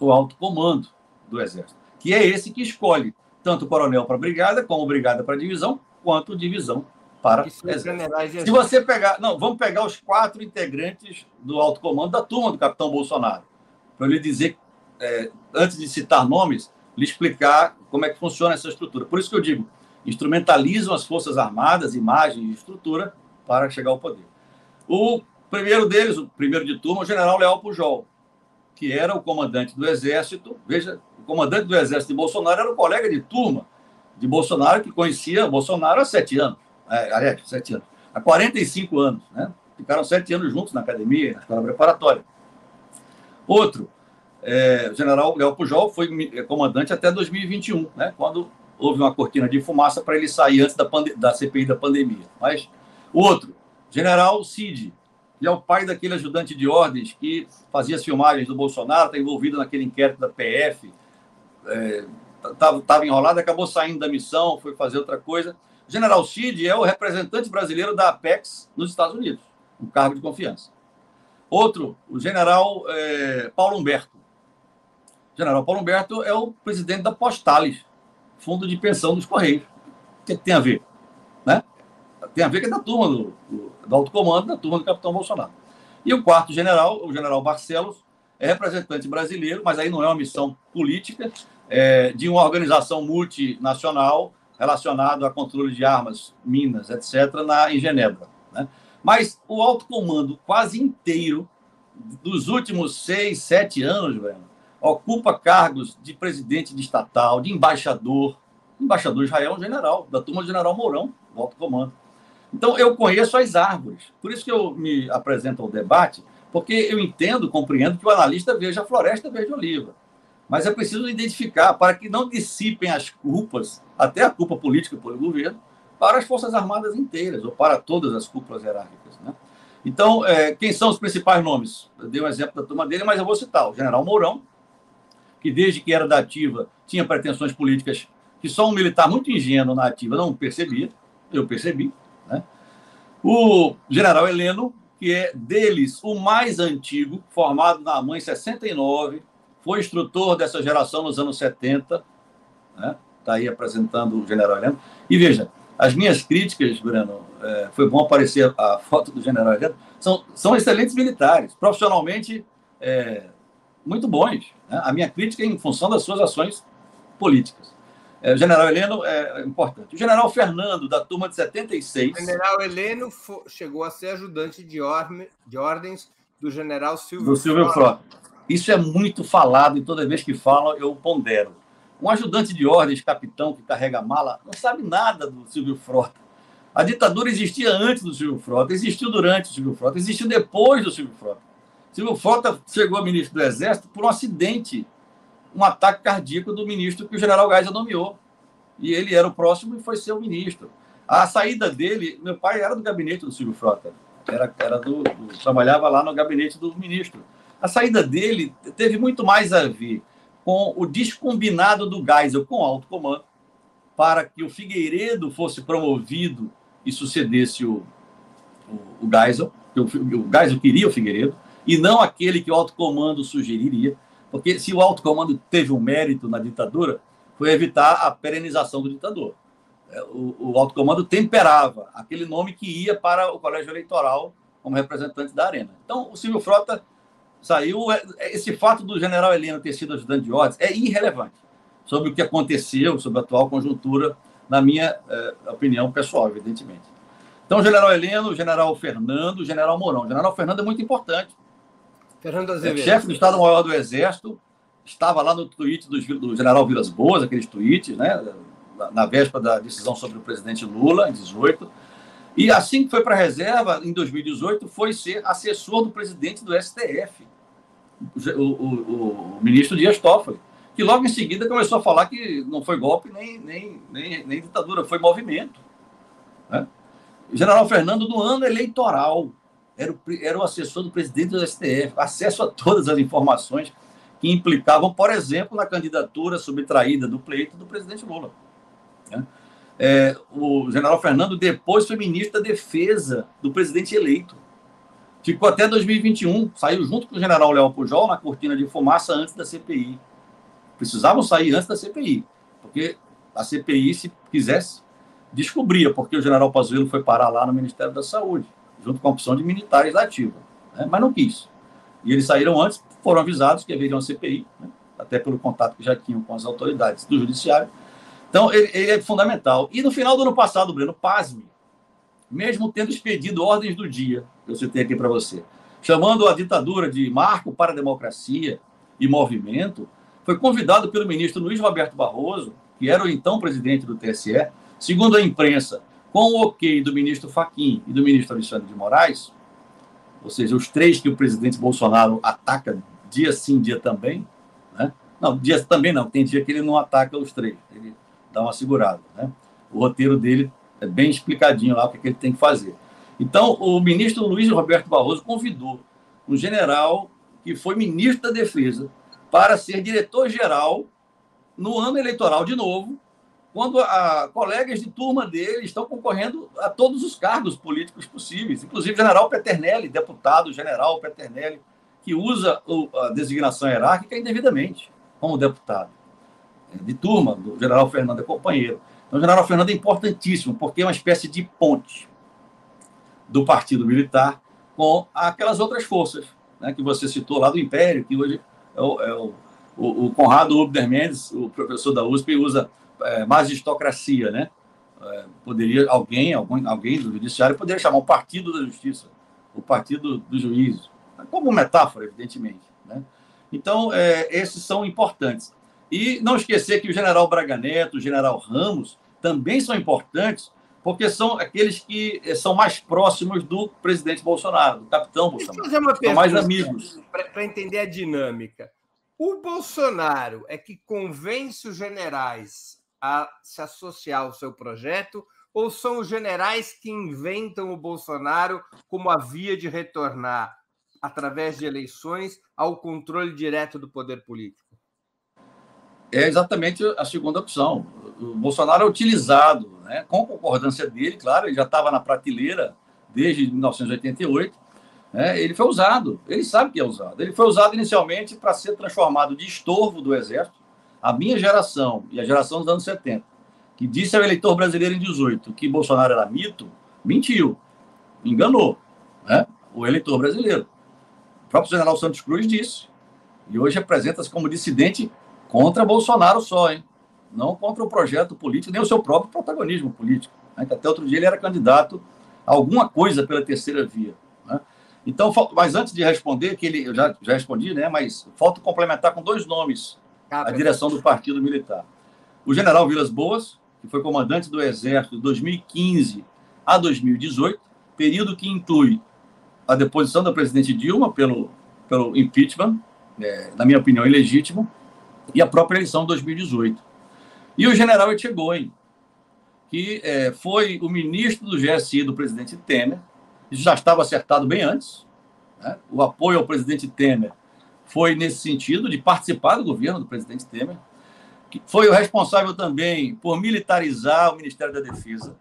o alto comando do Exército, que é esse que escolhe tanto o coronel para brigada, como brigada para divisão, quanto divisão para Exército. Se você pegar, não, vamos pegar os quatro integrantes do alto comando da turma do capitão Bolsonaro, para lhe dizer, é, antes de citar nomes, lhe explicar como é que funciona essa estrutura. Por isso que eu digo, instrumentalizam as forças armadas, imagem e estrutura para chegar ao poder. O primeiro deles, o primeiro de turma, o general Leal Pujol, que era o comandante do Exército. Veja, o comandante do Exército de Bolsonaro era o colega de turma de Bolsonaro, que conhecia Bolsonaro há sete anos. É, sete anos. Há 45 anos. Né? Ficaram sete anos juntos na academia, na escola preparatória. Outro, é, o general Léo Pujol foi comandante até 2021, né? quando houve uma cortina de fumaça para ele sair antes da, da CPI da pandemia. Mas o outro, general Cid, ele é o pai daquele ajudante de ordens que fazia as filmagens do Bolsonaro, está envolvido naquele inquérito da PF, estava é, enrolado, acabou saindo da missão, foi fazer outra coisa. O general Cid é o representante brasileiro da Apex nos Estados Unidos, um cargo de confiança. Outro, o general é, Paulo Humberto. General Paulo Humberto é o presidente da Postales, Fundo de Pensão dos Correios. O que, tem a ver? Né? Tem a ver com é da turma do, do do alto comando da turma do capitão Bolsonaro. E o quarto general, o general Barcelos, é representante brasileiro, mas aí não é uma missão política, é, de uma organização multinacional relacionada a controle de armas, minas, etc., na, em Genebra. Né? Mas o alto comando quase inteiro dos últimos seis, sete anos, velho, ocupa cargos de presidente de estatal, de embaixador. O embaixador Israel é um general, da turma do general Mourão, do alto comando. Então, eu conheço as árvores. Por isso que eu me apresento ao debate, porque eu entendo, compreendo que o analista veja a floresta verde-oliva. Mas é preciso identificar para que não dissipem as culpas, até a culpa política pelo governo, para as Forças Armadas inteiras, ou para todas as cúpulas hierárquicas. Né? Então, é, quem são os principais nomes? Eu dei um exemplo da turma dele, mas eu vou citar o general Mourão, que desde que era da ativa tinha pretensões políticas que só um militar muito ingênuo na ativa não percebia, eu percebi. Né? O general Heleno, que é deles o mais antigo, formado na AMAN em 69, foi instrutor dessa geração nos anos 70, né? Está aí apresentando o general Heleno. E veja, as minhas críticas, Breno, é, foi bom aparecer a foto do general Heleno, são, são excelentes militares, profissionalmente é, muito bons. Né? A minha crítica é em função das suas ações políticas. É, o general Heleno é importante. O general Fernando, da turma de 76. O general Heleno chegou a ser ajudante de, de ordens do general Silvio, do Silvio Frota. Isso é muito falado e toda vez que falam eu pondero. Um ajudante de ordens, capitão que carrega mala, não sabe nada do Silvio Frota. A ditadura existia antes do Silvio Frota, existiu durante o Silvio Frota, existiu depois do Silvio Frota. Silvio Frota chegou a ministro do Exército por um acidente, um ataque cardíaco do ministro que o general Geisel nomeou. E ele era o próximo e foi ser o ministro. A saída dele, meu pai era do gabinete do Silvio Frota, era, era do, do trabalhava lá no gabinete do ministro. A saída dele teve muito mais a ver com o descombinado do Geisel com o alto comando para que o Figueiredo fosse promovido e sucedesse o, o, o Geisel, o, o Geisel queria o Figueiredo, e não aquele que o alto comando sugeriria, porque se o alto comando teve um mérito na ditadura, foi evitar a perenização do ditador. É, o, o alto comando temperava aquele nome que ia para o colégio eleitoral como representante da arena. Então, o Silvio Frota saiu. É, esse fato do general Heleno ter sido ajudante de ordens é irrelevante sobre o que aconteceu, sobre a atual conjuntura, na minha eh, opinião pessoal, evidentemente. Então, o general Heleno, o general Fernando, o general Mourão. O general Fernando é muito importante. Fernando Azevedo. É, chefe do Estado-Maior do Exército, estava lá no tweet do, do general Vilas Boas, aqueles tweets, né, na, na véspera da decisão sobre o presidente Lula, em 18. E assim que foi para a reserva, em 2018, foi ser assessor do presidente do STF, o, o, o ministro Dias Toffoli, que logo em seguida começou a falar que não foi golpe nem, nem, nem, nem ditadura, foi movimento. Né? General Fernando, no ano eleitoral, era o, era o assessor do presidente do STF, acesso a todas as informações que implicavam, por exemplo, na candidatura subtraída do pleito do presidente Lula. Né? É, o general Fernando depois foi ministro da Defesa do presidente eleito. Ficou até 2021, saiu junto com o general Léo Pujol na cortina de fumaça antes da CPI. Precisavam sair antes da CPI, porque a CPI, se quisesse, descobria porque o general Pazuello foi parar lá no Ministério da Saúde junto com a opção de militares ativa, né? mas não quis. E eles saíram antes, foram avisados que haveriam uma CPI, né? até pelo contato que já tinham com as autoridades do Judiciário. Então, ele, ele, é fundamental. E no final do ano passado, Breno, pasme, mesmo tendo expedido ordens do dia, que eu citei aqui para você, chamando a ditadura de marco para a democracia e movimento, foi convidado pelo ministro Luiz Roberto Barroso, que era o então presidente do TSE, segundo a imprensa, com o ok do ministro Faquim e do ministro Alexandre de Moraes, ou seja, os três que o presidente Bolsonaro ataca dia sim, dia também, né? Não, dia também não, tem dia que ele não ataca os três, ele dá uma segurada, né? O roteiro dele é bem explicadinho lá o que, é que ele tem que fazer. Então, o ministro Luiz Roberto Barroso convidou um general que foi ministro da Defesa para ser diretor-geral no ano eleitoral de novo, quando a, colegas de turma dele estão concorrendo a todos os cargos políticos possíveis, inclusive general Peternelli, deputado general Peternelli, que usa a designação hierárquica indevidamente como deputado é, de turma do general Fernando é companheiro. Então, o general Fernando é importantíssimo, porque é uma espécie de ponte do Partido Militar com aquelas outras forças né, que você citou lá do Império, que hoje é o, é o, o Conrado Ubner Mendes, o professor da USP, usa é, magistocracia, né? É, poderia alguém, alguém, alguém do judiciário poderia chamar o partido da justiça, o partido do juízo, como metáfora, evidentemente, né? Então, é, esses são importantes. E não esquecer que o general Braga Neto, o general Ramos, também são importantes, porque são aqueles que é, são mais próximos do presidente Bolsonaro, do capitão Bolsonaro. São mais amigos. Para entender a dinâmica. O Bolsonaro é que convence os generais a se associar ao seu projeto ou são os generais que inventam o Bolsonaro como a via de retornar, através de eleições, ao controle direto do poder político? É exatamente a segunda opção. O Bolsonaro é utilizado, né, com concordância dele, claro, ele já estava na prateleira desde 1988. Né, ele foi usado, ele sabe que é usado. Ele foi usado inicialmente para ser transformado de estorvo do Exército a minha geração e a geração dos anos 70, que disse ao eleitor brasileiro em 18 que Bolsonaro era mito, mentiu, enganou. Né? o eleitor brasileiro. O próprio general Santos Cruz disse, e hoje apresenta-se como dissidente contra Bolsonaro só, hein? não contra o projeto político, nem o seu próprio protagonismo político. Né? Até outro dia ele era candidato a alguma coisa pela terceira via. Né? Então, mas antes de responder, que ele, eu já, já respondi, né? mas falta complementar com dois nomes a direção do Partido Militar. O general Vilas Boas, que foi comandante do Exército de 2015 a 2018, período que inclui a deposição da presidente Dilma pelo, pelo impeachment, é, na minha opinião, ilegítimo, e a própria eleição de 2018. E o general Etchegoi, que é, foi o ministro do GSI do presidente Temer, isso já estava acertado bem antes, né? o apoio ao presidente Temer foi nesse sentido, de participar do governo do presidente Temer, que foi o responsável também por militarizar o Ministério da Defesa,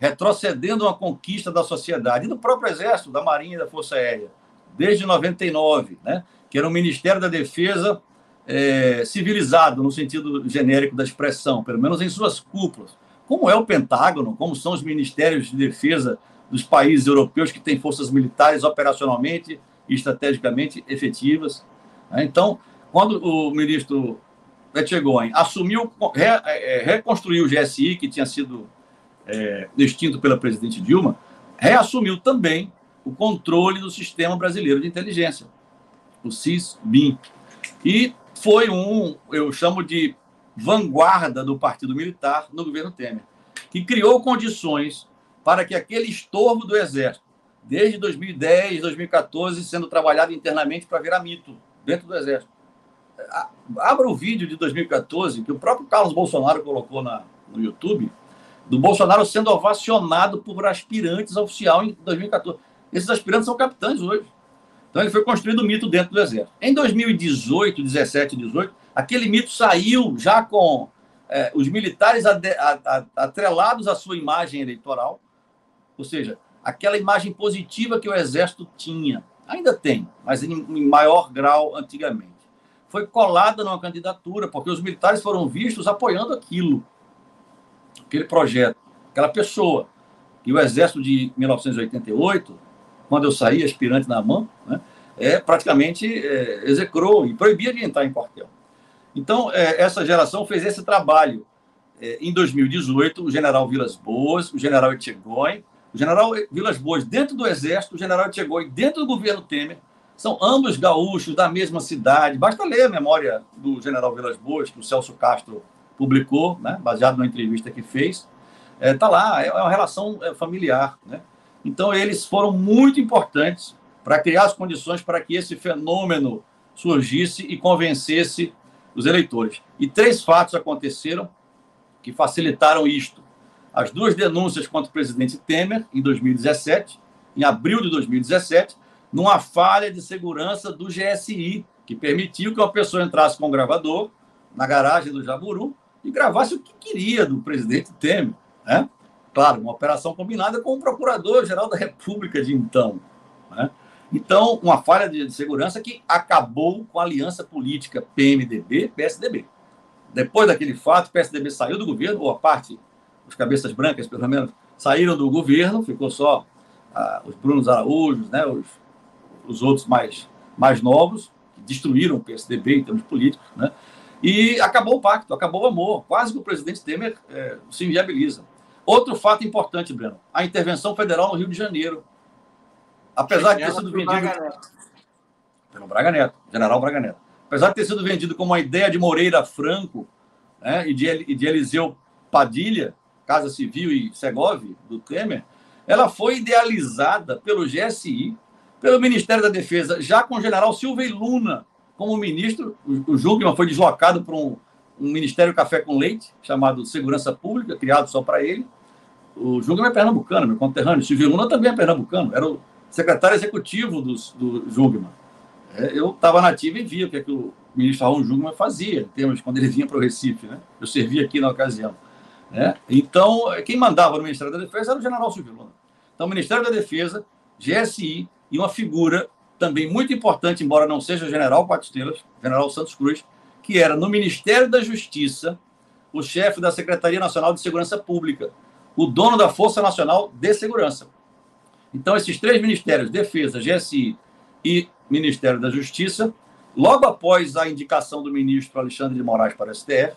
retrocedendo uma conquista da sociedade e do próprio Exército, da Marinha e da Força Aérea, desde 99, né? que era o Ministério da Defesa é, civilizado, no sentido genérico da expressão, pelo menos em suas cúpulas, como é o Pentágono, como são os ministérios de defesa dos países europeus que têm forças militares operacionalmente e estrategicamente efetivas. Né? Então, quando o ministro Etchegoyen assumiu, re, é, reconstruiu o GSI, que tinha sido é, extinto pela presidente Dilma, reassumiu também o controle do sistema brasileiro de inteligência, o CIS-BIM. E foi um, eu chamo de vanguarda do Partido Militar no governo Temer, que criou condições para que aquele estorvo do Exército, desde 2010, 2014, sendo trabalhado internamente para virar mito dentro do Exército. Abra o vídeo de 2014, que o próprio Carlos Bolsonaro colocou na, no YouTube, do Bolsonaro sendo ovacionado por aspirantes oficial em 2014. Esses aspirantes são capitães hoje. Então ele foi construído o mito dentro do Exército. Em 2018, 17, 18, aquele mito saiu já com é, os militares atrelados à sua imagem eleitoral, ou seja, aquela imagem positiva que o Exército tinha, ainda tem, mas em, maior grau antigamente. Foi colada numa candidatura, porque os militares foram vistos apoiando aquilo, aquele projeto, aquela pessoa. E o Exército de 1988 quando eu saí, aspirante na mão, né, é, praticamente é, execrou e proibia de entrar em quartel. Então, é, essa geração fez esse trabalho. É, em 2018, o general Vilas Boas, o general Etchegói, o general Vilas Boas dentro do Exército, o general Etchegói dentro do governo Temer, são ambos gaúchos da mesma cidade. Basta ler a memória do general Vilas Boas, que o Celso Castro publicou, né, baseado numa entrevista que fez. Está é, tá lá, é uma relação é, familiar. Né? Então, eles foram muito importantes para criar as condições para que esse fenômeno surgisse e convencesse os eleitores. E três fatos aconteceram que facilitaram isto. As duas denúncias contra o presidente Temer, em 2017, em abril de 2017, numa falha de segurança do GSI, que permitiu que uma pessoa entrasse com um gravador na garagem do Jaburu e gravasse o que queria do presidente Temer. Né? Claro, uma operação combinada com o Procurador-Geral da República de então. Né? Então, uma falha de segurança que acabou com a aliança política PMDB-PSDB. Depois daquele fato, o PSDB saiu do governo, ou a parte, os cabeças brancas, pelo menos, saíram do governo, ficou só ah, os Brunos Araújos, né, os, os outros mais, mais novos, que destruíram o PSDB em termos políticos, né? E acabou o pacto, acabou o amor. Quase que o presidente Temer é, se inviabiliza. Outro fato importante, Breno, a intervenção federal no Rio de Janeiro. Apesar de ter sido vendido. Braga pelo Braga Neto, general Braga Neto. Apesar de ter sido vendido como uma ideia de Moreira Franco né, e, de, e de Eliseu Padilha, Casa Civil e Segov, do Temer, ela foi idealizada pelo GSI, pelo Ministério da Defesa, já com o general Silva e Luna como ministro. O, o Jungmann foi deslocado para um, um Ministério Café com Leite, chamado Segurança Pública, criado só para ele. O Jungmann é pernambucano, meu conterrâneo. Silvio Luna também é pernambucano, era o secretário executivo do, do Jungmann. É, eu estava nativo e via o que, é que o ministro Raul Jungmann fazia, em termos, quando ele vinha para o Recife. Né? Eu servia aqui na ocasião. Né? Então, quem mandava no Ministério da Defesa era o general Silvio. Então, Ministério da Defesa, GSI e uma figura também muito importante, embora não seja general quatro estrelas, general Santos Cruz, que era no Ministério da Justiça o chefe da Secretaria Nacional de Segurança Pública, o dono da Força Nacional de Segurança. Então, esses três ministérios, Defesa, GSI e Ministério da Justiça, logo após a indicação do ministro Alexandre de Moraes para o STF,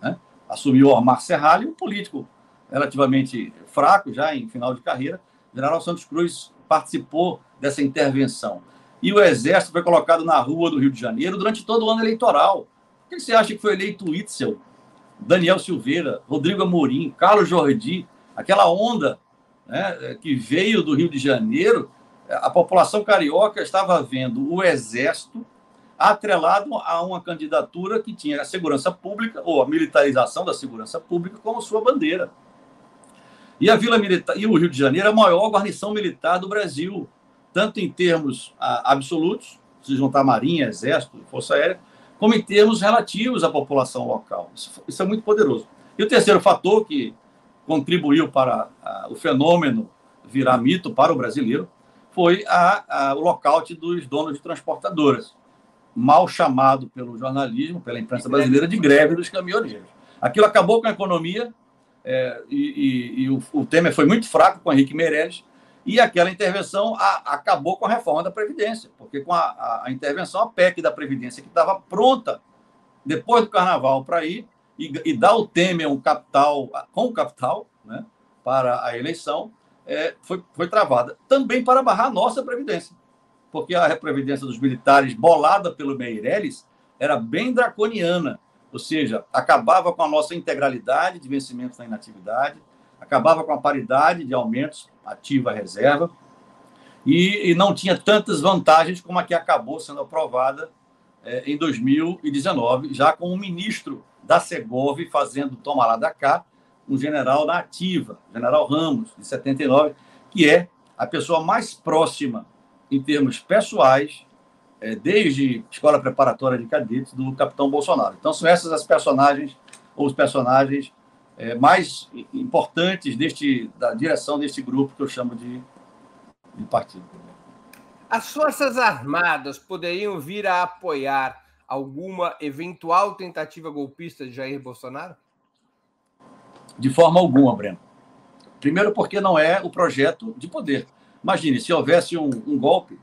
né, assumiu Omar Serralho, um político relativamente fraco, já em final de carreira. O general Santos Cruz participou dessa intervenção. E o Exército foi colocado na rua do Rio de Janeiro durante todo o ano eleitoral. O que você acha que foi eleito Itzel, Daniel Silveira, Rodrigo Amorim, Carlos Jordi, aquela onda né, que veio do Rio de Janeiro, a população carioca estava vendo o Exército atrelado a uma candidatura que tinha a segurança pública, ou a militarização da segurança pública, como sua bandeira. E a Vila Militar, e o Rio de Janeiro é a maior guarnição militar do Brasil, tanto em termos ah, absolutos, se juntar Marinha, Exército, Força Aérea, como em termos relativos à população local. Isso, isso é muito poderoso. E o terceiro fator que contribuiu para ah, o fenômeno virar mito para o brasileiro foi a, a, o lockout dos donos de transportadoras, mal chamado pelo jornalismo, pela imprensa brasileira, de greve dos caminhoneiros. Aquilo acabou com a economia, é, e, e, e o, o, Temer foi muito fraco com o Henrique Meirelles, e aquela intervenção a, acabou com a reforma da Previdência, porque com a, a intervenção, a PEC da Previdência, que estava pronta depois do Carnaval para ir, e, e dar ao Temer um capital, com capital, né, para a eleição, é, foi, foi travada. Também para barrar a nossa Previdência, porque a Previdência dos militares, bolada pelo Meirelles, era bem draconiana. Ou seja, acabava com a nossa integralidade de vencimentos na inatividade, acabava com a paridade de aumentos ativa-reserva, e, e, não tinha tantas vantagens como a que acabou sendo aprovada é, em 2019, já com o ministro da Segov fazendo tomar lá da cá, um general na ativa, general Ramos, de 79, que é a pessoa mais próxima, em termos pessoais, é, desde escola preparatória de cadetes do capitão Bolsonaro. Então, são essas as personagens, ou os personagens é, mais importantes deste, da direção deste grupo que eu chamo de, de partido. As Forças Armadas poderiam vir a apoiar alguma eventual tentativa golpista de Jair Bolsonaro? De forma alguma, Breno. Primeiro, porque não é o projeto de poder. Imagine, se houvesse um, um golpe,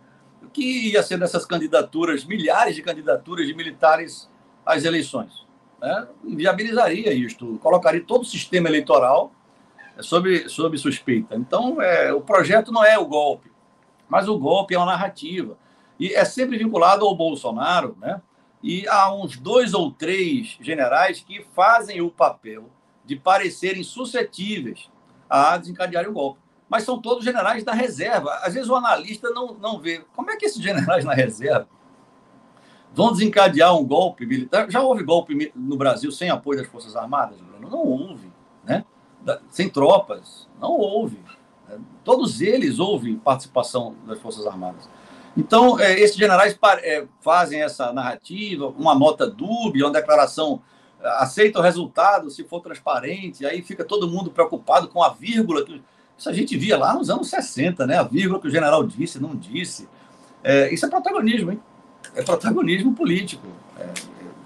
que ia ser nessas candidaturas, milhares de candidaturas de militares às eleições. Né? Inviabilizaria isto, colocaria todo o sistema eleitoral sob, sob suspeita. Então, é, o projeto não é o golpe, mas o golpe é uma narrativa. E é sempre vinculado ao Bolsonaro, né? E há uns dois ou três generais que fazem o papel de parecerem suscetíveis a desencadear o golpe mas são todos generais da reserva. Às vezes o analista não, não vê. Como é que esses generais na reserva vão desencadear um golpe militar? Já houve golpe no Brasil sem apoio das Forças Armadas, Bruno? Não houve. Né? Sem tropas, não houve. Todos eles houve participação das Forças Armadas. Então, é, esses generais é, fazem essa narrativa, uma nota dúbia, uma declaração aceita o resultado se for transparente, aí fica todo mundo preocupado com a vírgula que isso a gente via lá nos anos 60, né? A vírgula que o general disse, não disse. É, isso é protagonismo, hein? É protagonismo político. É,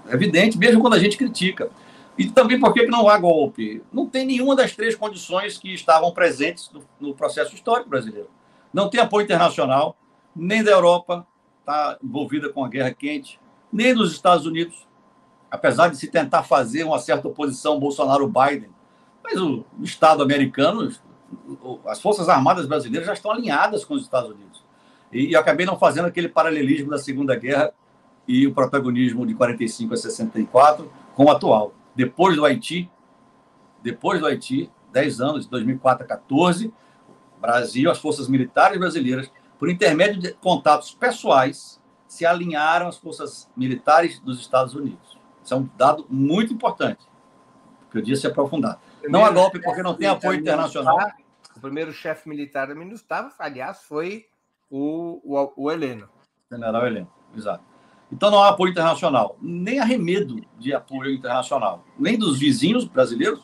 é evidente, mesmo quando a gente critica. E também por que não há golpe? Não tem nenhuma das três condições que estavam presentes no, no processo histórico brasileiro. Não tem apoio internacional, nem da Europa, está envolvida com a guerra quente, nem dos Estados Unidos, apesar de se tentar fazer uma certa oposição Bolsonaro-Biden. Mas o Estado americano as Forças Armadas brasileiras já estão alinhadas com os Estados Unidos. E, e acabei não fazendo aquele paralelismo da Segunda Guerra e o protagonismo de 45 a 64 com o atual. Depois do Haiti, depois do Haiti, 10 anos, de 2004 a 14, Brasil, as forças militares brasileiras, por intermédio de contatos pessoais, se alinharam às forças militares dos Estados Unidos. Isso é um dado muito importante, que eu disse aprofundar. Não há golpe porque não tem apoio internacional. O primeiro chefe militar da MINUSTAF, aliás, foi o, o, o Heleno. General Heleno, exato. Então não há apoio internacional, nem arremedo de apoio internacional, nem dos vizinhos brasileiros,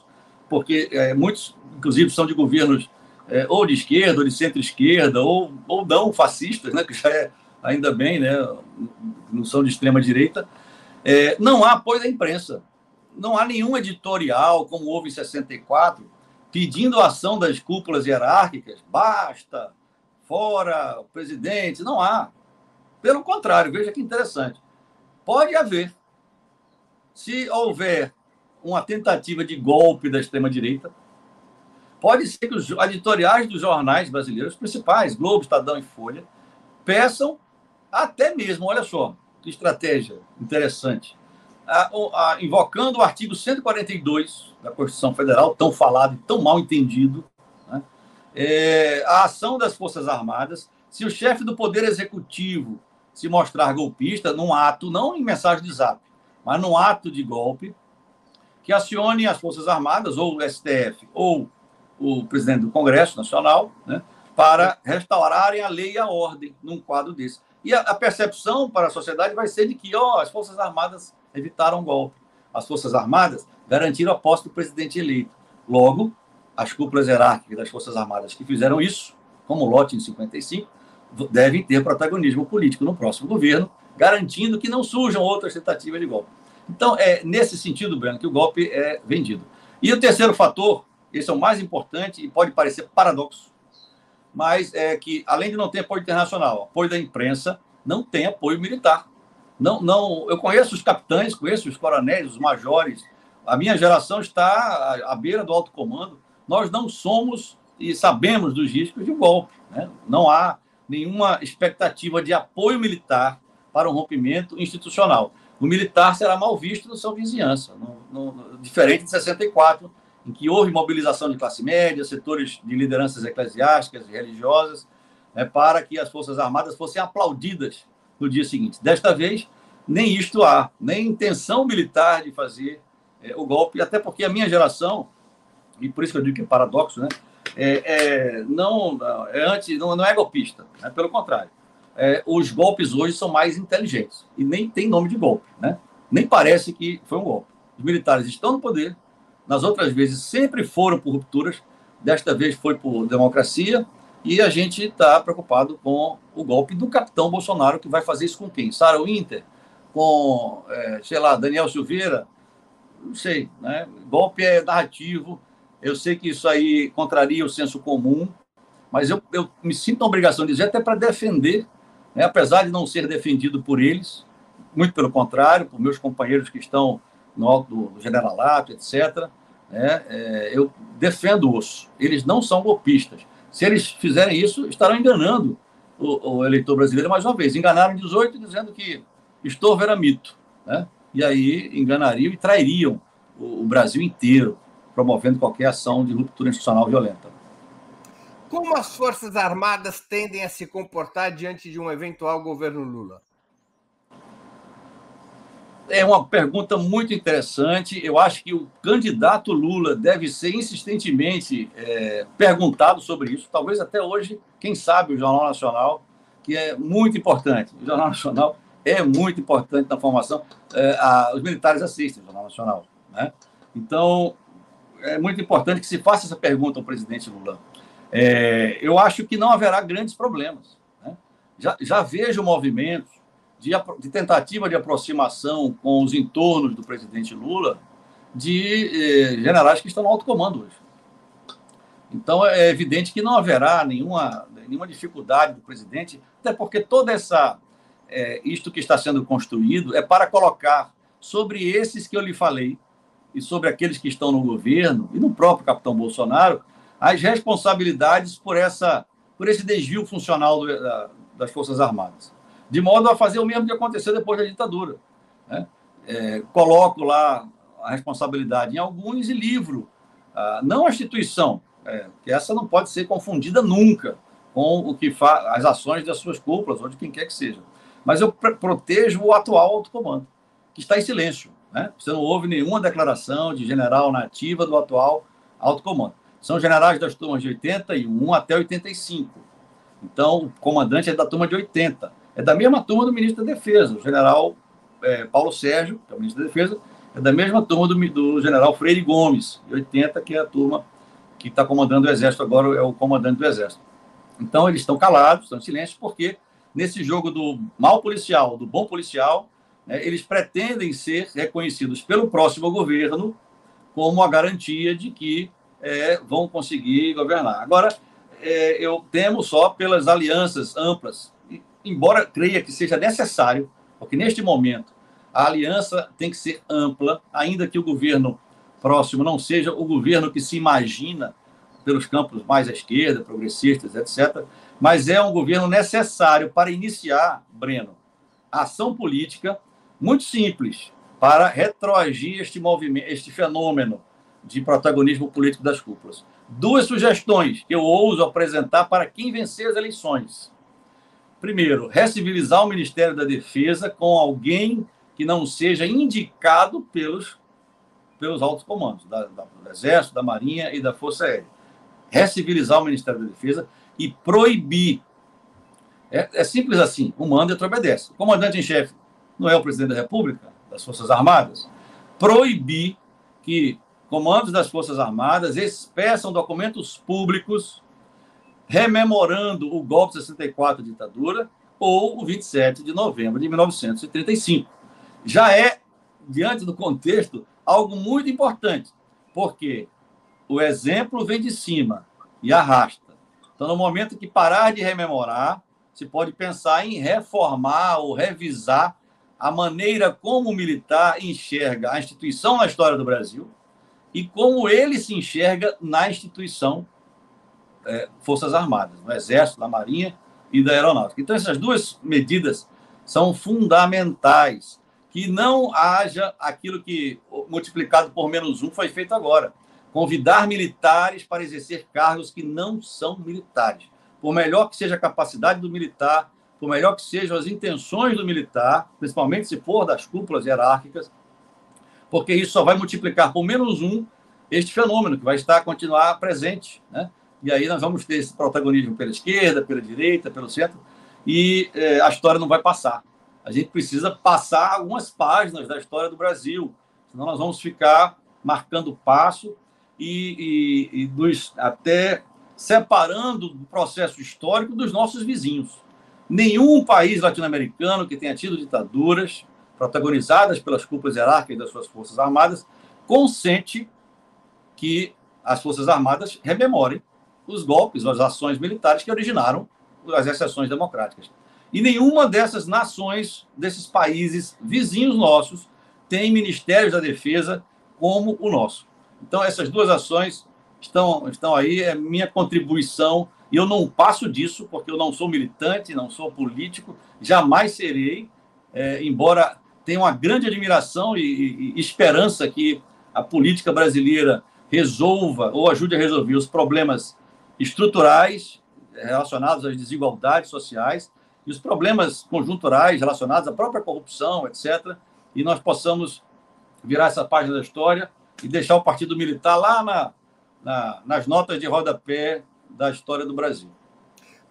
porque é, muitos, inclusive, são de governos é, ou de esquerda, ou de centro-esquerda, ou, ou não fascistas, né, que já é ainda bem, né, não são de extrema-direita. É, não há apoio da imprensa não há nenhum editorial, como houve em 64, pedindo a ação das cúpulas hierárquicas. Basta, fora o presidente. Não há. Pelo contrário, veja que interessante. Pode haver. Se houver uma tentativa de golpe da extrema-direita, pode ser que os editoriais dos jornais brasileiros, principais, Globo, Estadão e Folha, peçam até mesmo, olha só, que estratégia interessante, a, a, invocando o artigo 142 da Constituição Federal, tão falado e tão mal entendido, né? é, a ação das Forças Armadas, se o chefe do Poder Executivo se mostrar golpista, num ato, não em mensagem de zap, mas num ato de golpe, que acione as Forças Armadas, ou o STF, ou o presidente do Congresso Nacional, né, para restaurarem a lei e a ordem num quadro desse. E a, a percepção para a sociedade vai ser de que ó, as Forças Armadas evitaram o golpe. As Forças Armadas garantiram a posse do presidente eleito. Logo, as cúpulas hierárquicas das Forças Armadas que fizeram isso, como o lote em 55, devem ter protagonismo político no próximo governo, garantindo que não surjam outras tentativas de golpe. Então, é nesse sentido, Breno, que o golpe é vendido. E o terceiro fator, esse é o mais importante e pode parecer paradoxo, mas é que, além de não ter apoio internacional, apoio da imprensa, não tem apoio militar. Não, não, eu conheço os capitães, conheço os coronéis, os majores. A minha geração está à beira do alto comando. Nós não somos e sabemos dos riscos de um golpe. Né? Não há nenhuma expectativa de apoio militar para um rompimento institucional. O militar será mal visto na sua vizinhança, no, no, diferente de 64, em que houve mobilização de classe média, setores de lideranças eclesiásticas e religiosas, né, para que as Forças Armadas fossem aplaudidas no dia seguinte. Desta vez, nem isto há, nem intenção militar de fazer é, o golpe, até porque a minha geração, e por isso que eu digo que é paradoxo, né, é, é não, é anti, não, não é golpista, né, pelo contrário. É, os golpes hoje são mais inteligentes e nem tem nome de golpe, né? Nem parece que foi um golpe. Os militares estão no poder, nas outras vezes sempre foram por rupturas, desta vez foi por democracia, e a gente está preocupado com o golpe do capitão Bolsonaro, que vai fazer isso com quem? Sara Winter? Com, é, sei lá, Daniel Silveira? Não sei, né? Golpe é narrativo, eu sei que isso aí contraria o senso comum, mas eu, eu me sinto na obrigação de dizer, até para defender, né? apesar de não ser defendido por eles, muito pelo contrário, por meus companheiros que estão no alto do generalato, etc., né? É, eu defendo-os. Eles não são golpistas. Se eles fizerem isso, estarão enganando o, o, eleitor brasileiro mais uma vez. Enganaram 18 dizendo que estou era mito. Né? E aí enganariam e trairiam o, o Brasil inteiro, promovendo qualquer ação de ruptura institucional violenta. Como as Forças Armadas tendem a se comportar diante de um eventual governo Lula? É uma pergunta muito interessante. Eu acho que o candidato Lula deve ser insistentemente é, perguntado sobre isso. Talvez até hoje, quem sabe, o Jornal Nacional, que é muito importante. O Jornal Nacional é muito importante na formação. É, a, os militares assistem o Jornal Nacional. Né? Então, é muito importante que se faça essa pergunta ao presidente Lula. É, eu acho que não haverá grandes problemas. Né? Já, já vejo movimentos de, de tentativa de aproximação com os entornos do presidente Lula de eh, generais que estão no alto comando hoje. Então, é evidente que não haverá nenhuma, nenhuma dificuldade do presidente, até porque toda essa é, isto que está sendo construído é para colocar sobre esses que eu lhe falei e sobre aqueles que estão no governo e no próprio capitão Bolsonaro as responsabilidades por essa por esse desvio funcional do, da, das forças armadas de modo a fazer o mesmo que aconteceu depois da ditadura. Né? É, coloco lá a responsabilidade em alguns e livro, ah, não a instituição, é, que essa não pode ser confundida nunca com o que faz as ações das suas cúpulas ou de quem quer que seja. Mas eu protejo o atual alto comando, que está em silêncio. Né? Você não ouve nenhuma declaração de general nativa do atual alto comando. São generais das turmas de 81 até 85. Então, o comandante é da turma de 80 é da mesma turma do ministro da Defesa, o general é, Paulo Sérgio, que é o ministro da Defesa, é da mesma turma do, do general Freire Gomes, de 80, que é a turma que está comandando o Exército agora, é o comandante do Exército. Então, eles estão calados, estão em silêncio, porque nesse jogo do mal policial, do bom policial, né, eles pretendem ser reconhecidos pelo próximo governo como a garantia de que é, vão conseguir governar. Agora, é, eu temo só pelas alianças amplas, embora creia que seja necessário, porque neste momento a aliança tem que ser ampla, ainda que o governo próximo não seja o governo que se imagina pelos campos mais à esquerda, progressistas, etc. Mas é um governo necessário para iniciar, Breno, a ação política muito simples para retroagir este movimento, este fenômeno de protagonismo político das cúpulas. Duas sugestões que eu ouso apresentar para quem vencer as eleições. Primeiro, recivilizar o Ministério da Defesa com alguém que não seja indicado pelos, pelos altos comandos, da, da, do Exército, da Marinha e da Força Aérea recivilizar o Ministério da Defesa e proibir. É, é simples assim: o manda e outro obedece. O comandante em chefe não é o presidente da República, das Forças Armadas. Proibir que comandos das Forças Armadas expressam documentos públicos rememorando o golpe de 64 ditadura ou o 27 de novembro de 1935. Já é, diante do contexto, algo muito importante, porque o exemplo vem de cima e arrasta. Então, no momento que parar de rememorar, se pode pensar em reformar ou revisar a maneira como o militar enxerga a instituição na história do Brasil e como ele se enxerga na instituição é, Forças Armadas, no Exército, na Marinha e da Aeronáutica. Então, essas duas medidas são fundamentais. Que não haja aquilo que, multiplicado por menos um, foi feito agora convidar militares para exercer cargos que não são militares. Por melhor que seja a capacidade do militar, por melhor que sejam as intenções do militar, principalmente se for das cúpulas hierárquicas, porque isso só vai multiplicar por menos um este fenômeno que vai estar continuar presente, né? E aí nós vamos ter esse protagonismo pela esquerda, pela direita, pelo centro, e é, a história não vai passar. A gente precisa passar algumas páginas da história do Brasil, senão nós vamos ficar marcando passo e, e, e dos, até separando o processo histórico dos nossos vizinhos. Nenhum país latino-americano que tenha tido ditaduras protagonizadas pelas cúpulas hierárquicas das suas forças armadas consente que as forças armadas rememorem os golpes, as ações militares que originaram as exceções democráticas. E nenhuma dessas nações, desses países vizinhos nossos, tem ministérios da defesa como o nosso. Então, essas duas ações estão, estão aí, é minha contribuição, e eu não passo disso, porque eu não sou militante, não sou político, jamais serei, é, embora tenha uma grande admiração e, e, e esperança que a política brasileira resolva ou ajude a resolver os problemas estruturais relacionados às desigualdades sociais e os problemas conjunturais relacionados à própria corrupção, etc. E nós possamos virar essa página da história e deixar o Partido Militar lá na, na, nas notas de rodapé da história do Brasil.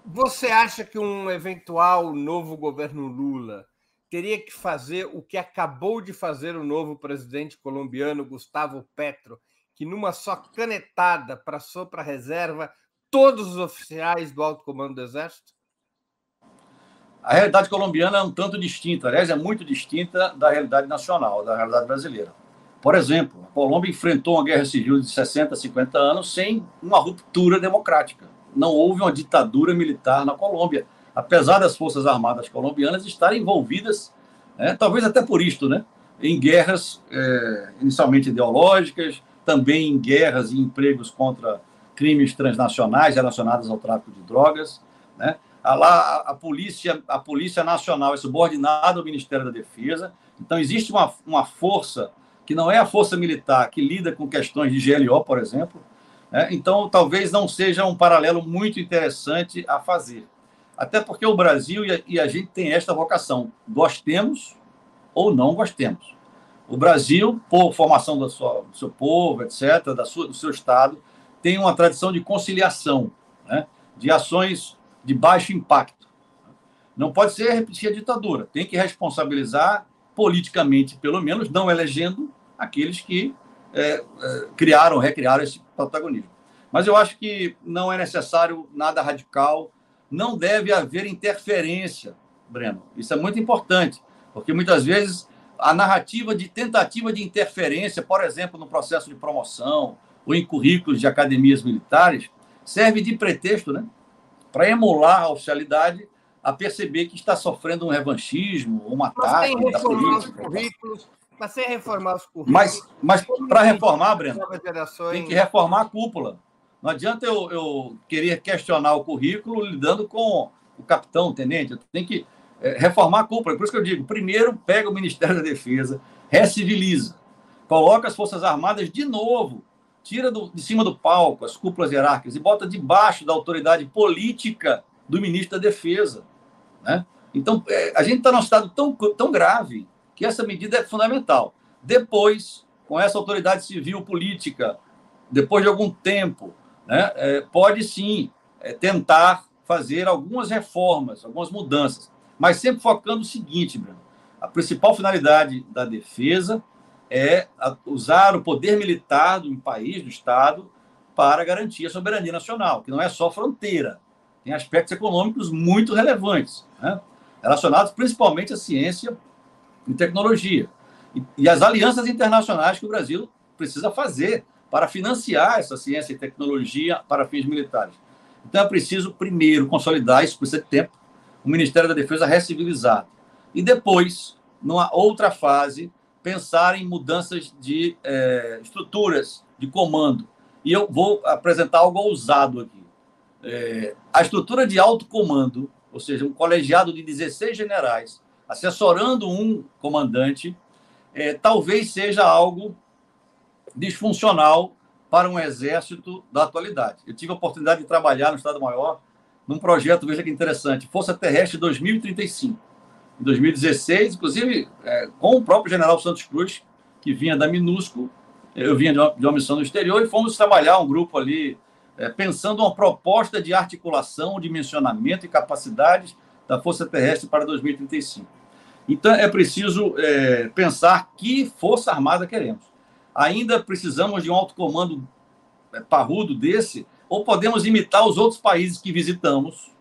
Você acha que um eventual novo governo Lula teria que fazer o que acabou de fazer o novo presidente colombiano Gustavo Petro, que numa só canetada passou para a reserva todos os oficiais do alto comando do Exército? A realidade colombiana é um tanto distinta, aliás, é muito distinta da realidade nacional, da realidade brasileira. Por exemplo, a Colômbia enfrentou uma guerra civil de 60, 50 anos sem uma ruptura democrática. Não houve uma ditadura militar na Colômbia, apesar das Forças Armadas colombianas estarem envolvidas, né, talvez até por isto, né, em guerras é, inicialmente ideológicas, também em guerras e empregos contra crimes transnacionais relacionados ao tráfico de drogas. Né? A, lá, a, polícia, a Polícia Nacional é subordinada ao Ministério da Defesa, então existe uma, uma força que não é a força militar que lida com questões de GLO, por exemplo. Né? Então, talvez não seja um paralelo muito interessante a fazer. Até porque o Brasil e a, e a gente tem esta vocação, gostemos ou não gostemos. O Brasil, por formação do, sua, do seu povo, etc., da sua, do seu Estado, tem uma tradição de conciliação, né? de ações de baixo impacto. Não pode ser repetir a ditadura, tem que responsabilizar politicamente, pelo menos, não elegendo aqueles que é, é, criaram, recriaram esse protagonismo. Mas eu acho que não é necessário nada radical, não deve haver interferência, Breno. Isso é muito importante, porque muitas vezes a narrativa de tentativa de interferência, por exemplo, no processo de promoção ou em currículos de academias militares, serve de pretexto, né? Para emular a oficialidade a perceber que está sofrendo um revanchismo, um ataque da política. Currículos, mas sem reformar os currículos. Mas, mas para reformar, Breno, tem que reformar a cúpula. Não adianta eu, eu querer questionar o currículo lidando com o capitão, o tenente. Tem que é, reformar a cúpula. Por isso que eu digo: primeiro pega o Ministério da Defesa, reciviliza, coloca as Forças Armadas de novo, tira do, de cima do palco as cúpulas hierárquicas e bota debaixo da autoridade política do ministro da Defesa. Né? Então, é, a gente está num estado tão, tão grave que essa medida é fundamental. Depois, com essa autoridade civil política, depois de algum tempo, né, é, pode sim é, tentar fazer algumas reformas, algumas mudanças, mas sempre focando o seguinte, Bruno, a principal finalidade da defesa é usar o poder militar do país, do Estado, para garantir a soberania nacional, que não é só fronteira, tem aspectos econômicos muito relevantes, né? relacionados principalmente à ciência e tecnologia. E, e as alianças internacionais que o Brasil precisa fazer para financiar essa ciência e tecnologia para fins militares. Então é preciso, primeiro, consolidar, isso precisa de tempo, o Ministério da Defesa recivilizado. E depois, numa outra fase, pensar em mudanças de é, estruturas de comando. E eu vou apresentar algo ousado aqui. É, a estrutura de alto comando, ou seja, um colegiado de 16 generais, assessorando um comandante, é, talvez seja algo disfuncional para um exército da atualidade. Eu tive a oportunidade de trabalhar no Estado-Maior num projeto, veja que interessante, Força Terrestre 2035 em 2016, inclusive é, com o próprio general Santos Cruz, que vinha da MINUSCO, eu vinha de uma, de uma missão no exterior, e fomos trabalhar um grupo ali, é, pensando uma proposta de articulação, dimensionamento e capacidades da Força Terrestre para 2035. Então, é preciso é, pensar que Força Armada queremos. Ainda precisamos de um alto comando é, parrudo desse, ou podemos imitar os outros países que visitamos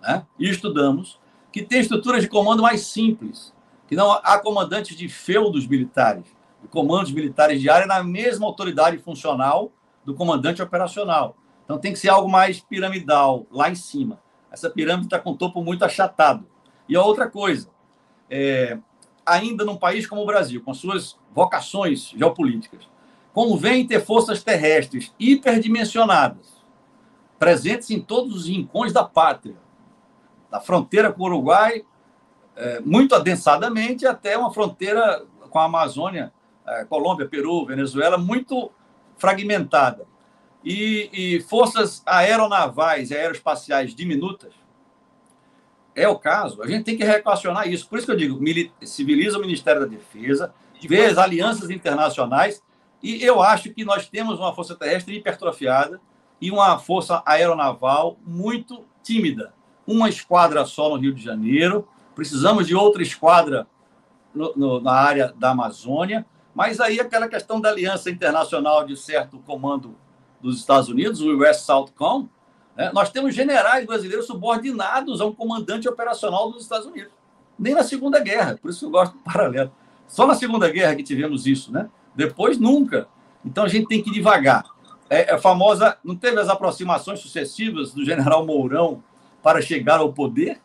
né, e estudamos, que tem estruturas de comando mais simples, que não há comandantes de feudos militares, de comandos militares de área na mesma autoridade funcional do comandante operacional. Então tem que ser algo mais piramidal, lá em cima. Essa pirâmide está com o topo muito achatado. E a outra coisa, é, ainda num país como o Brasil, com suas vocações geopolíticas, convém ter forças terrestres hiperdimensionadas, presentes em todos os rincões da pátria, da fronteira com o Uruguai, é, muito adensadamente, até uma fronteira com a Amazônia, é, Colômbia, Peru, Venezuela, muito fragmentada. E, e, forças aeronavais e aeroespaciais diminutas, é o caso, a gente tem que reequacionar isso. Por isso que eu digo, civiliza o Ministério da Defesa, vê as alianças internacionais, e eu acho que nós temos uma força terrestre hipertrofiada e uma força aeronaval muito tímida uma esquadra só no Rio de Janeiro, precisamos de outra esquadra no, no, na área da Amazônia, mas aí aquela questão da aliança internacional de certo comando dos Estados Unidos, o US Southcom, né? nós temos generais brasileiros subordinados a um comandante operacional dos Estados Unidos. Nem na Segunda Guerra, por isso eu gosto do paralelo. Só na Segunda Guerra que tivemos isso, né? Depois, nunca. Então a gente tem que ir devagar. É, é famosa, não teve as aproximações sucessivas do general Mourão para chegar ao poder.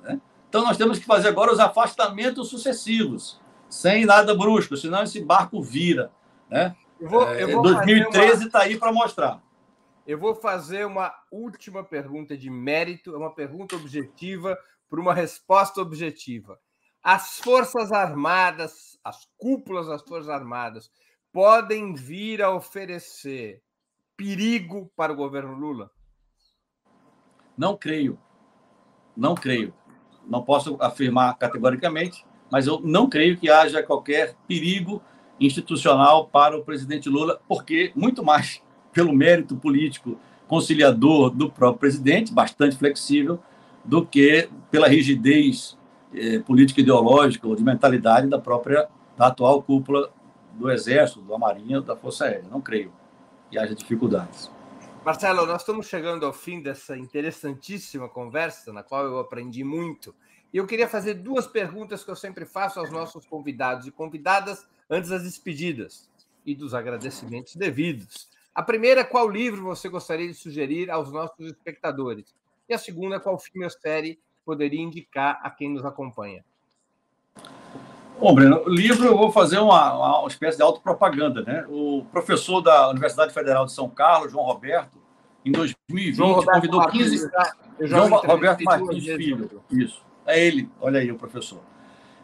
Né? Então, nós temos que fazer agora os afastamentos sucessivos, sem nada brusco, senão esse barco vira. Né? Eu vou, eu vou 2013 está uma... aí para mostrar. Eu vou fazer uma última pergunta de mérito, é uma pergunta objetiva para uma resposta objetiva. As Forças Armadas, as cúpulas das Forças Armadas, podem vir a oferecer perigo para o governo Lula? Não creio. Não creio. Não posso afirmar categoricamente, mas eu não creio que haja qualquer perigo institucional para o presidente Lula, porque muito mais pelo mérito político conciliador do próprio presidente, bastante flexível, do que pela rigidez eh, política ideológica ou de mentalidade da própria da atual cúpula do Exército, da Marinha, da Força Aérea. Não creio que haja dificuldades. Marcelo, nós estamos chegando ao fim dessa interessantíssima conversa, na qual eu aprendi muito. E eu queria fazer duas perguntas que eu sempre faço aos nossos convidados e convidadas antes das despedidas e dos agradecimentos devidos. A primeira, qual livro você gostaria de sugerir aos nossos espectadores? E a segunda, qual filme ou série poderia indicar a quem nos acompanha? Bom, Breno, o livro eu vou fazer uma, uma espécie de autopropaganda, né? O professor da Universidade Federal de São Carlos, João Roberto, em 2020, convidou Martins, 15. Eu já, eu já João Roberto Martins Filho. Isso. É ele, olha aí o professor.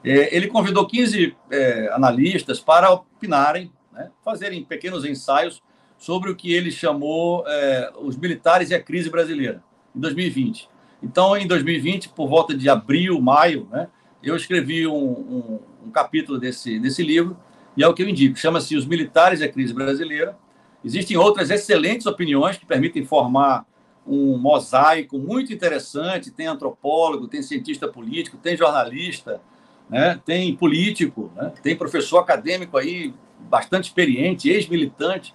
É, ele convidou 15 é, analistas para opinarem, né, fazerem pequenos ensaios sobre o que ele chamou é, os militares e a crise brasileira, em 2020. Então, em 2020, por volta de abril, maio, né, eu escrevi um, um, um capítulo desse, desse livro, e é o que eu indico. Chama-se Os Militares e a Crise Brasileira. Existem outras excelentes opiniões que permitem formar um mosaico muito interessante. Tem antropólogo, tem cientista político, tem jornalista, né? tem político, né? tem professor acadêmico aí bastante experiente, ex-militante.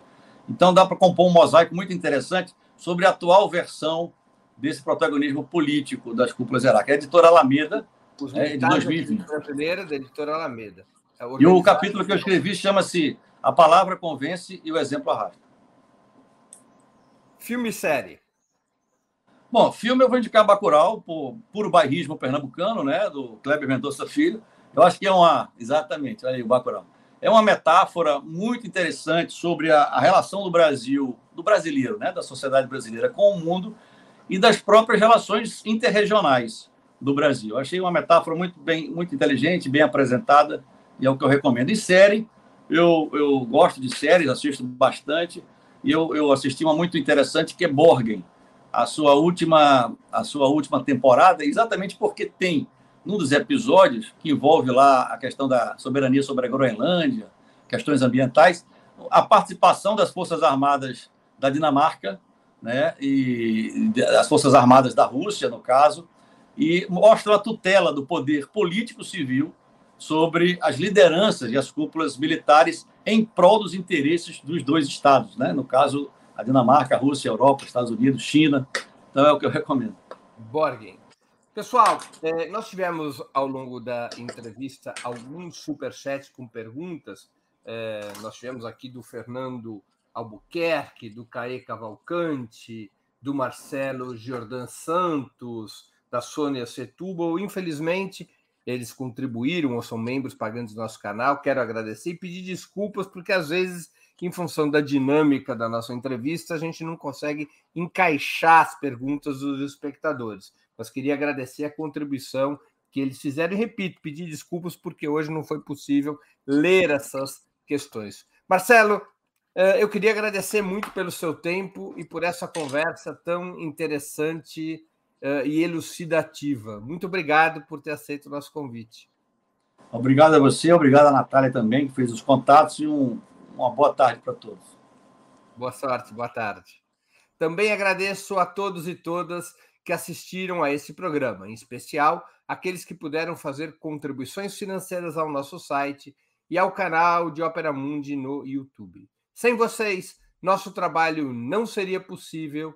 Então dá para compor um mosaico muito interessante sobre a atual versão desse protagonismo político das cúpulas hierárquicas. A editora Alameda, é, de 2020. A primeira da editora Alameda. E o capítulo que eu escrevi chama-se A Palavra Convence e o Exemplo Arrasta. Filme e série. Bom, filme eu vou indicar Bacurau, por puro bairrismo pernambucano, né, do Kleber Mendonça Filho. Eu acho que é uma, exatamente, olha aí o Bacurau. É uma metáfora muito interessante sobre a, a relação do Brasil, do brasileiro, né, da sociedade brasileira com o mundo e das próprias relações interregionais do Brasil. Achei uma metáfora muito bem, muito inteligente, bem apresentada e é o que eu recomendo. E série, eu, eu gosto de séries, assisto bastante e eu, eu assisti uma muito interessante que é Borgen, a sua última a sua última temporada, exatamente porque tem num dos episódios que envolve lá a questão da soberania sobre a Groenlândia, questões ambientais, a participação das forças armadas da Dinamarca, né, e as forças armadas da Rússia, no caso, e mostra a tutela do poder político civil sobre as lideranças e as cúpulas militares em prol dos interesses dos dois estados, né? no caso a Dinamarca, a Rússia, a Europa, Estados Unidos, China. Então é o que eu recomendo. Borgen. Pessoal, é, nós tivemos ao longo da entrevista alguns superchats com perguntas. É, nós tivemos aqui do Fernando Albuquerque, do Caê Cavalcante, do Marcelo Jordan Santos, da Sônia Setúbal. Infelizmente, eles contribuíram ou são membros pagantes do nosso canal. Quero agradecer e pedir desculpas, porque às vezes em função da dinâmica da nossa entrevista, a gente não consegue encaixar as perguntas dos espectadores. Mas queria agradecer a contribuição que eles fizeram e, repito, pedir desculpas porque hoje não foi possível ler essas questões. Marcelo, eh, eu queria agradecer muito pelo seu tempo e por essa conversa tão interessante eh, e elucidativa. Muito obrigado por ter aceito o nosso convite. Obrigado a você, obrigado a Natália também, que fez os contatos, e um, uma boa tarde para todos. Boa sorte, boa tarde. Também agradeço a todos e todas que assistiram a esse programa, em especial aqueles que puderam fazer contribuições financeiras ao nosso site e ao canal de Opera Mundi no YouTube. Sem vocês, nosso trabalho não seria possível